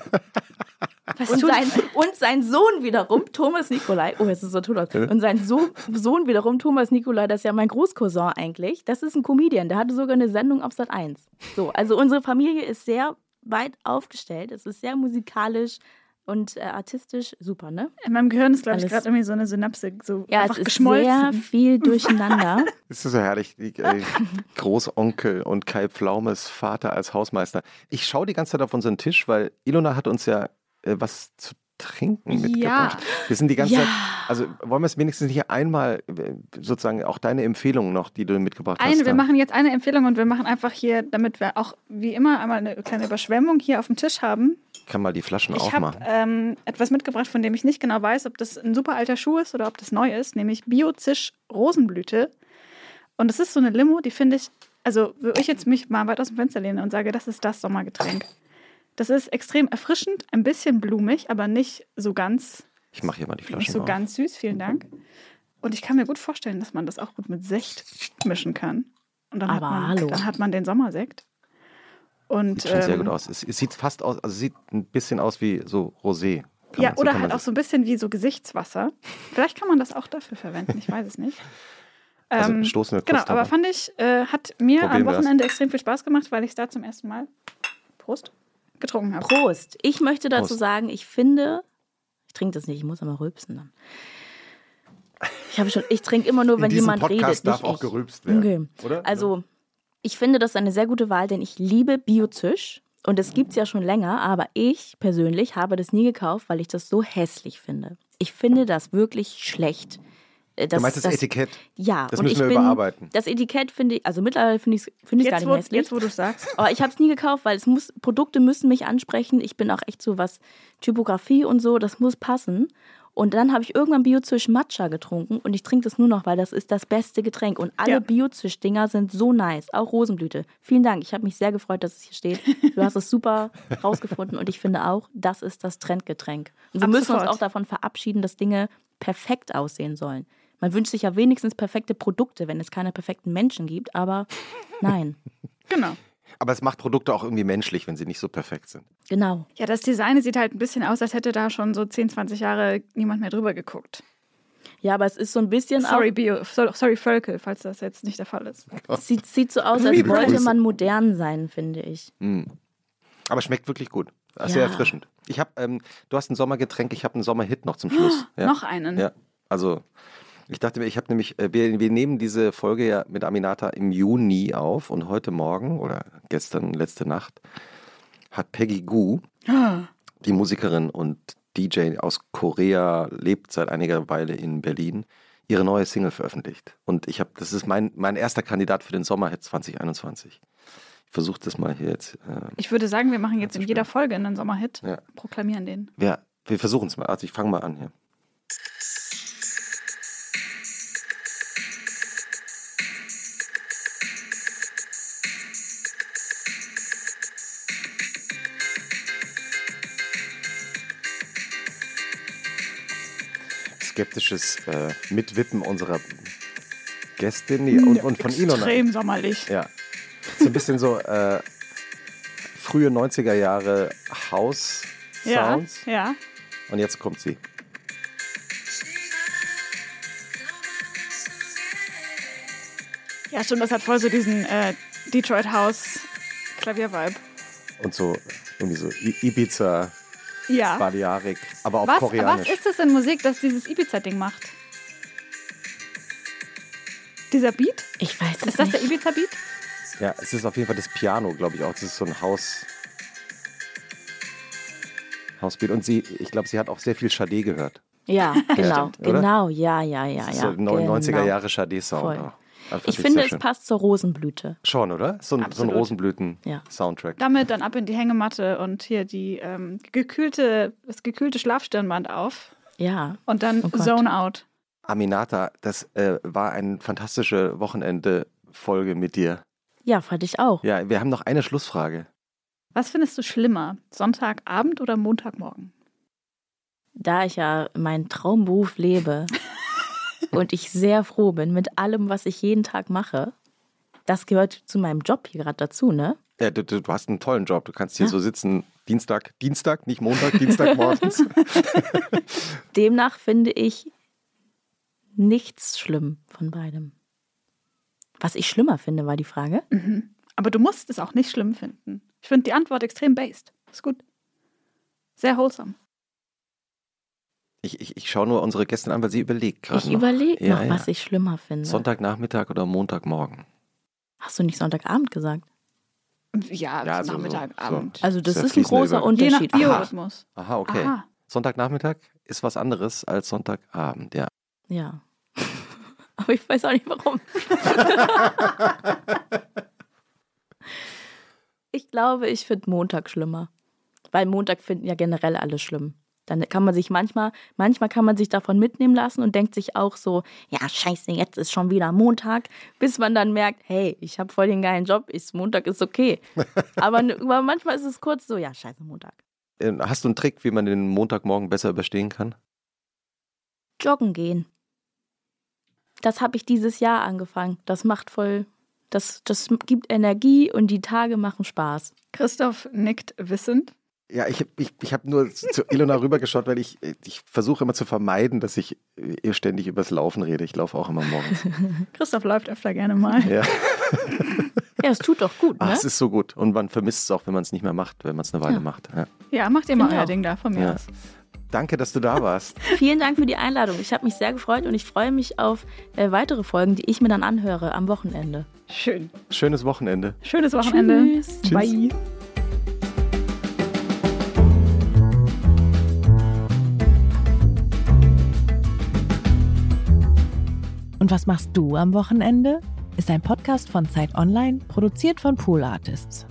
S3: Und sein, und sein, Sohn wiederum, Thomas Nikolai, oh, es ist so toll. Und sein so Sohn wiederum, Thomas Nikolai, das ist ja mein Großcousin eigentlich, das ist ein Comedian, der hatte sogar eine Sendung auf Sat 1. So, also unsere Familie ist sehr weit aufgestellt. Es ist sehr musikalisch und äh, artistisch super, ne?
S1: In meinem Gehirn ist, glaube ich, gerade irgendwie so eine Synapse so
S3: ja, einfach es ist geschmolzen. sehr viel durcheinander.
S2: das ist so herrlich. Die, äh, Großonkel und Kai Pflaumes Vater als Hausmeister. Ich schaue die ganze Zeit auf unseren Tisch, weil Ilona hat uns ja äh, was zu trinken mitgebracht. Ja. Wir sind die ganze ja. Zeit, also wollen wir es wenigstens nicht einmal äh, sozusagen auch deine Empfehlungen noch, die du mitgebracht
S1: eine,
S2: hast.
S1: Wir machen jetzt eine Empfehlung und wir machen einfach hier, damit wir auch wie immer einmal eine kleine Überschwemmung hier auf dem Tisch haben.
S2: Ich kann mal die Flaschen
S1: ich
S2: aufmachen.
S1: Ich habe ähm, etwas mitgebracht, von dem ich nicht genau weiß, ob das ein super alter Schuh ist oder ob das neu ist, nämlich Biozisch Rosenblüte. Und es ist so eine Limo, die finde ich, also würde ich jetzt mich mal weit aus dem Fenster lehnen und sage, das ist das Sommergetränk. Das ist extrem erfrischend, ein bisschen blumig, aber nicht so ganz.
S2: Ich mache hier mal die Flasche.
S1: Nicht so
S2: auf.
S1: ganz süß, vielen Dank. Und ich kann mir gut vorstellen, dass man das auch gut mit Sekt mischen kann. Und dann, aber hat, man, hallo. dann hat man den Sommersekt. Und,
S2: sieht ähm, sehr gut aus. Es, es, sieht fast aus, also sieht ein bisschen aus wie so Rosé.
S1: Kann ja, man, oder halt auch so ein bisschen wie so Gesichtswasser. Vielleicht kann man das auch dafür verwenden, ich weiß es nicht.
S2: Also ähm, stoßen wir
S1: Genau, aber fand ich, äh, hat mir Probieren am Wochenende extrem viel Spaß gemacht, weil ich es da zum ersten Mal. Prost getrunken habe.
S3: Prost. Ich möchte dazu Prost. sagen, ich finde, ich trinke das nicht, ich muss aber rülpsen dann. Ich habe schon, ich trinke immer nur, wenn jemand
S2: Podcast
S3: redet.
S2: darf auch ich. gerülpst werden. Okay. Oder?
S3: Also, ich finde das eine sehr gute Wahl, denn ich liebe Biozisch. Und es gibt es ja schon länger, aber ich persönlich habe das nie gekauft, weil ich das so hässlich finde. Ich finde das wirklich schlecht.
S2: Äh, das, du meinst das, das, Etikett?
S3: Ja.
S2: Das müssen wir bin, überarbeiten.
S3: Das Etikett finde ich, also mittlerweile finde ich es find gar nicht wo, hässlich.
S1: Jetzt, wo du es sagst.
S3: Aber ich habe es nie gekauft, weil es muss, Produkte müssen mich ansprechen. Ich bin auch echt so was, Typografie und so, das muss passen. Und dann habe ich irgendwann Biozisch Matcha getrunken und ich trinke das nur noch, weil das ist das beste Getränk. Und alle ja. Biozisch-Dinger sind so nice. Auch Rosenblüte. Vielen Dank. Ich habe mich sehr gefreut, dass es hier steht. Du hast es super rausgefunden und ich finde auch, das ist das Trendgetränk. Und wir Ab müssen uns auch davon verabschieden, dass Dinge perfekt aussehen sollen. Man wünscht sich ja wenigstens perfekte Produkte, wenn es keine perfekten Menschen gibt, aber nein.
S1: genau.
S2: Aber es macht Produkte auch irgendwie menschlich, wenn sie nicht so perfekt sind.
S3: Genau.
S1: Ja, das Design sieht halt ein bisschen aus, als hätte da schon so 10, 20 Jahre niemand mehr drüber geguckt.
S3: Ja, aber es ist so ein bisschen.
S1: Sorry, Bio, sorry, Völkel, falls das jetzt nicht der Fall ist.
S3: Es sieht, sieht so aus, als wollte man modern sein, finde ich.
S2: Mm. Aber schmeckt wirklich gut. Sehr ja. erfrischend. Ich habe, ähm, du hast ein Sommergetränk, ich habe einen Sommerhit noch zum Schluss.
S1: Oh, ja. Noch einen.
S2: Ja, also ich dachte mir, ich habe nämlich, äh, wir, wir, nehmen diese Folge ja mit Aminata im Juni auf und heute Morgen oder gestern, letzte Nacht, hat Peggy Gu, ah. die Musikerin und DJ aus Korea, lebt seit einiger Weile in Berlin, ihre neue Single veröffentlicht. Und ich habe, das ist mein, mein erster Kandidat für den Sommerhit 2021. Ich versuche das mal hier jetzt. Äh,
S1: ich würde sagen, wir machen jetzt in jeder Folge einen Sommerhit, ja. proklamieren den.
S2: Ja, wir versuchen es mal. Also ich fange mal an hier. Skeptisches äh, Mitwippen unserer Gästin und, und von Ilona.
S1: Extrem sommerlich.
S2: Ja. So ein bisschen so äh, frühe 90er Jahre House-Sounds.
S1: Ja, ja.
S2: Und jetzt kommt sie.
S1: Ja, stimmt, das hat voll so diesen äh, Detroit House Klavier-Vibe.
S2: Und so irgendwie so Ibiza ja. Balearik, aber auf
S1: was,
S2: Koreanisch.
S1: Was ist das in Musik, das dieses Ibiza-Ding macht? Dieser Beat?
S3: Ich weiß es
S1: Ist das
S3: nicht.
S1: der Ibiza-Beat?
S2: Ja, es ist auf jeden Fall das Piano, glaube ich auch. Das ist so ein Haus. Hausbeat. Und sie, ich glaube, sie hat auch sehr viel Chade gehört.
S3: Ja, genau. Stimmt, genau, ja, ja, ja. ja.
S2: So 90er genau. Jahre Chade-Sound. Also
S3: Ich finde, es passt zur Rosenblüte.
S2: Schon, oder? So ein, so ein. Rosenblüten-Soundtrack.
S1: Damit dann ab in die Hängematte und hier die ähm, gekühlte, das gekühlte Schlafstirnband auf
S3: Ja.
S1: und dann
S3: Oh.
S1: Zone Out.
S2: Aminata, das äh, war eine fantastische Wochenende-Folge mit dir.
S3: Ja, fand ich auch.
S2: Ja, wir haben noch eine Schlussfrage.
S1: Was findest du schlimmer? Sonntagabend oder Montagmorgen?
S3: Da ich ja meinen Traumberuf lebe und ich sehr froh bin mit allem, was ich jeden Tag mache, das gehört zu meinem Job hier gerade dazu, ne?
S2: Ja, du, du, hast einen tollen Job. Du kannst hier
S3: Ja.
S2: so sitzen, Dienstag, Dienstag, nicht Montag, Dienstag morgens.
S3: Demnach finde ich nichts schlimm von beidem. Was ich schlimmer finde, war die Frage.
S1: Mhm. Aber du musst es auch nicht schlimm finden. Ich finde die Antwort extrem based. Ist gut. Sehr wholesome.
S2: Ich, ich, ich schaue nur unsere Gästin an, weil sie überlegt gerade.
S3: Ich
S2: noch.
S3: überlege
S2: Ja,
S3: noch,
S2: ja.
S3: was ich schlimmer finde.
S2: Sonntagnachmittag oder Montagmorgen?
S3: Hast du nicht Sonntagabend gesagt?
S1: Ja,
S2: Ja, so-
S1: Nachmittag,
S2: so-
S1: Abend.
S3: Also das
S2: Sehr
S3: ist ein großer
S2: Übergang.
S1: Je nach
S3: Unterschied.
S1: Biorhythmus.
S2: Aha, okay.
S1: Aha.
S2: Sonntagnachmittag ist was anderes als Sonntagabend, ja.
S3: Ja. Aber ich weiß auch nicht warum. ich glaube, ich finde Montag schlimmer. Weil Montag finden ja generell alle schlimm. Dann kann man sich manchmal, manchmal kann man sich davon mitnehmen lassen und denkt sich auch so, ja, scheiße, jetzt ist schon wieder Montag, bis man dann merkt, hey, ich habe voll den geilen Job, ist, Montag ist okay. Aber, aber manchmal ist es kurz so, ja, scheiße, Montag.
S2: Äh, Hast du einen Trick, wie man den Montagmorgen besser überstehen kann?
S3: Joggen gehen. Das habe ich dieses Jahr angefangen. Das macht voll, das, das gibt Energie und die Tage machen Spaß.
S1: Christoph nickt wissend.
S2: Ja, ich, ich, ich habe nur zu Ilona rübergeschaut, weil ich, ich versuche immer zu vermeiden, dass ich ihr ständig übers Laufen rede. Ich laufe auch immer morgens.
S1: Christoph läuft öfter gerne mal.
S2: Ja.
S3: Ja, es tut doch gut,
S2: Ach,
S3: ne?
S2: es ist so gut. Und man vermisst es auch, wenn man es nicht mehr macht, wenn man es eine Weile
S3: Ja.
S2: macht. Ja.
S1: Ja, macht ihr mal
S3: ich
S1: euer. Ding da von mir
S2: Ja.
S1: aus.
S2: Danke, dass du da warst.
S3: Vielen Dank für die Einladung. Ich habe mich sehr gefreut und ich freue mich auf äh, weitere Folgen, die ich mir dann anhöre am Wochenende.
S1: Schön.
S2: Schönes Wochenende.
S1: Schönes Wochenende.
S3: Tschüss.
S2: Tschüss.
S1: Bye.
S4: Und was machst du am Wochenende? Ist ein Podcast von Zeit Online, produziert von Pool Artists.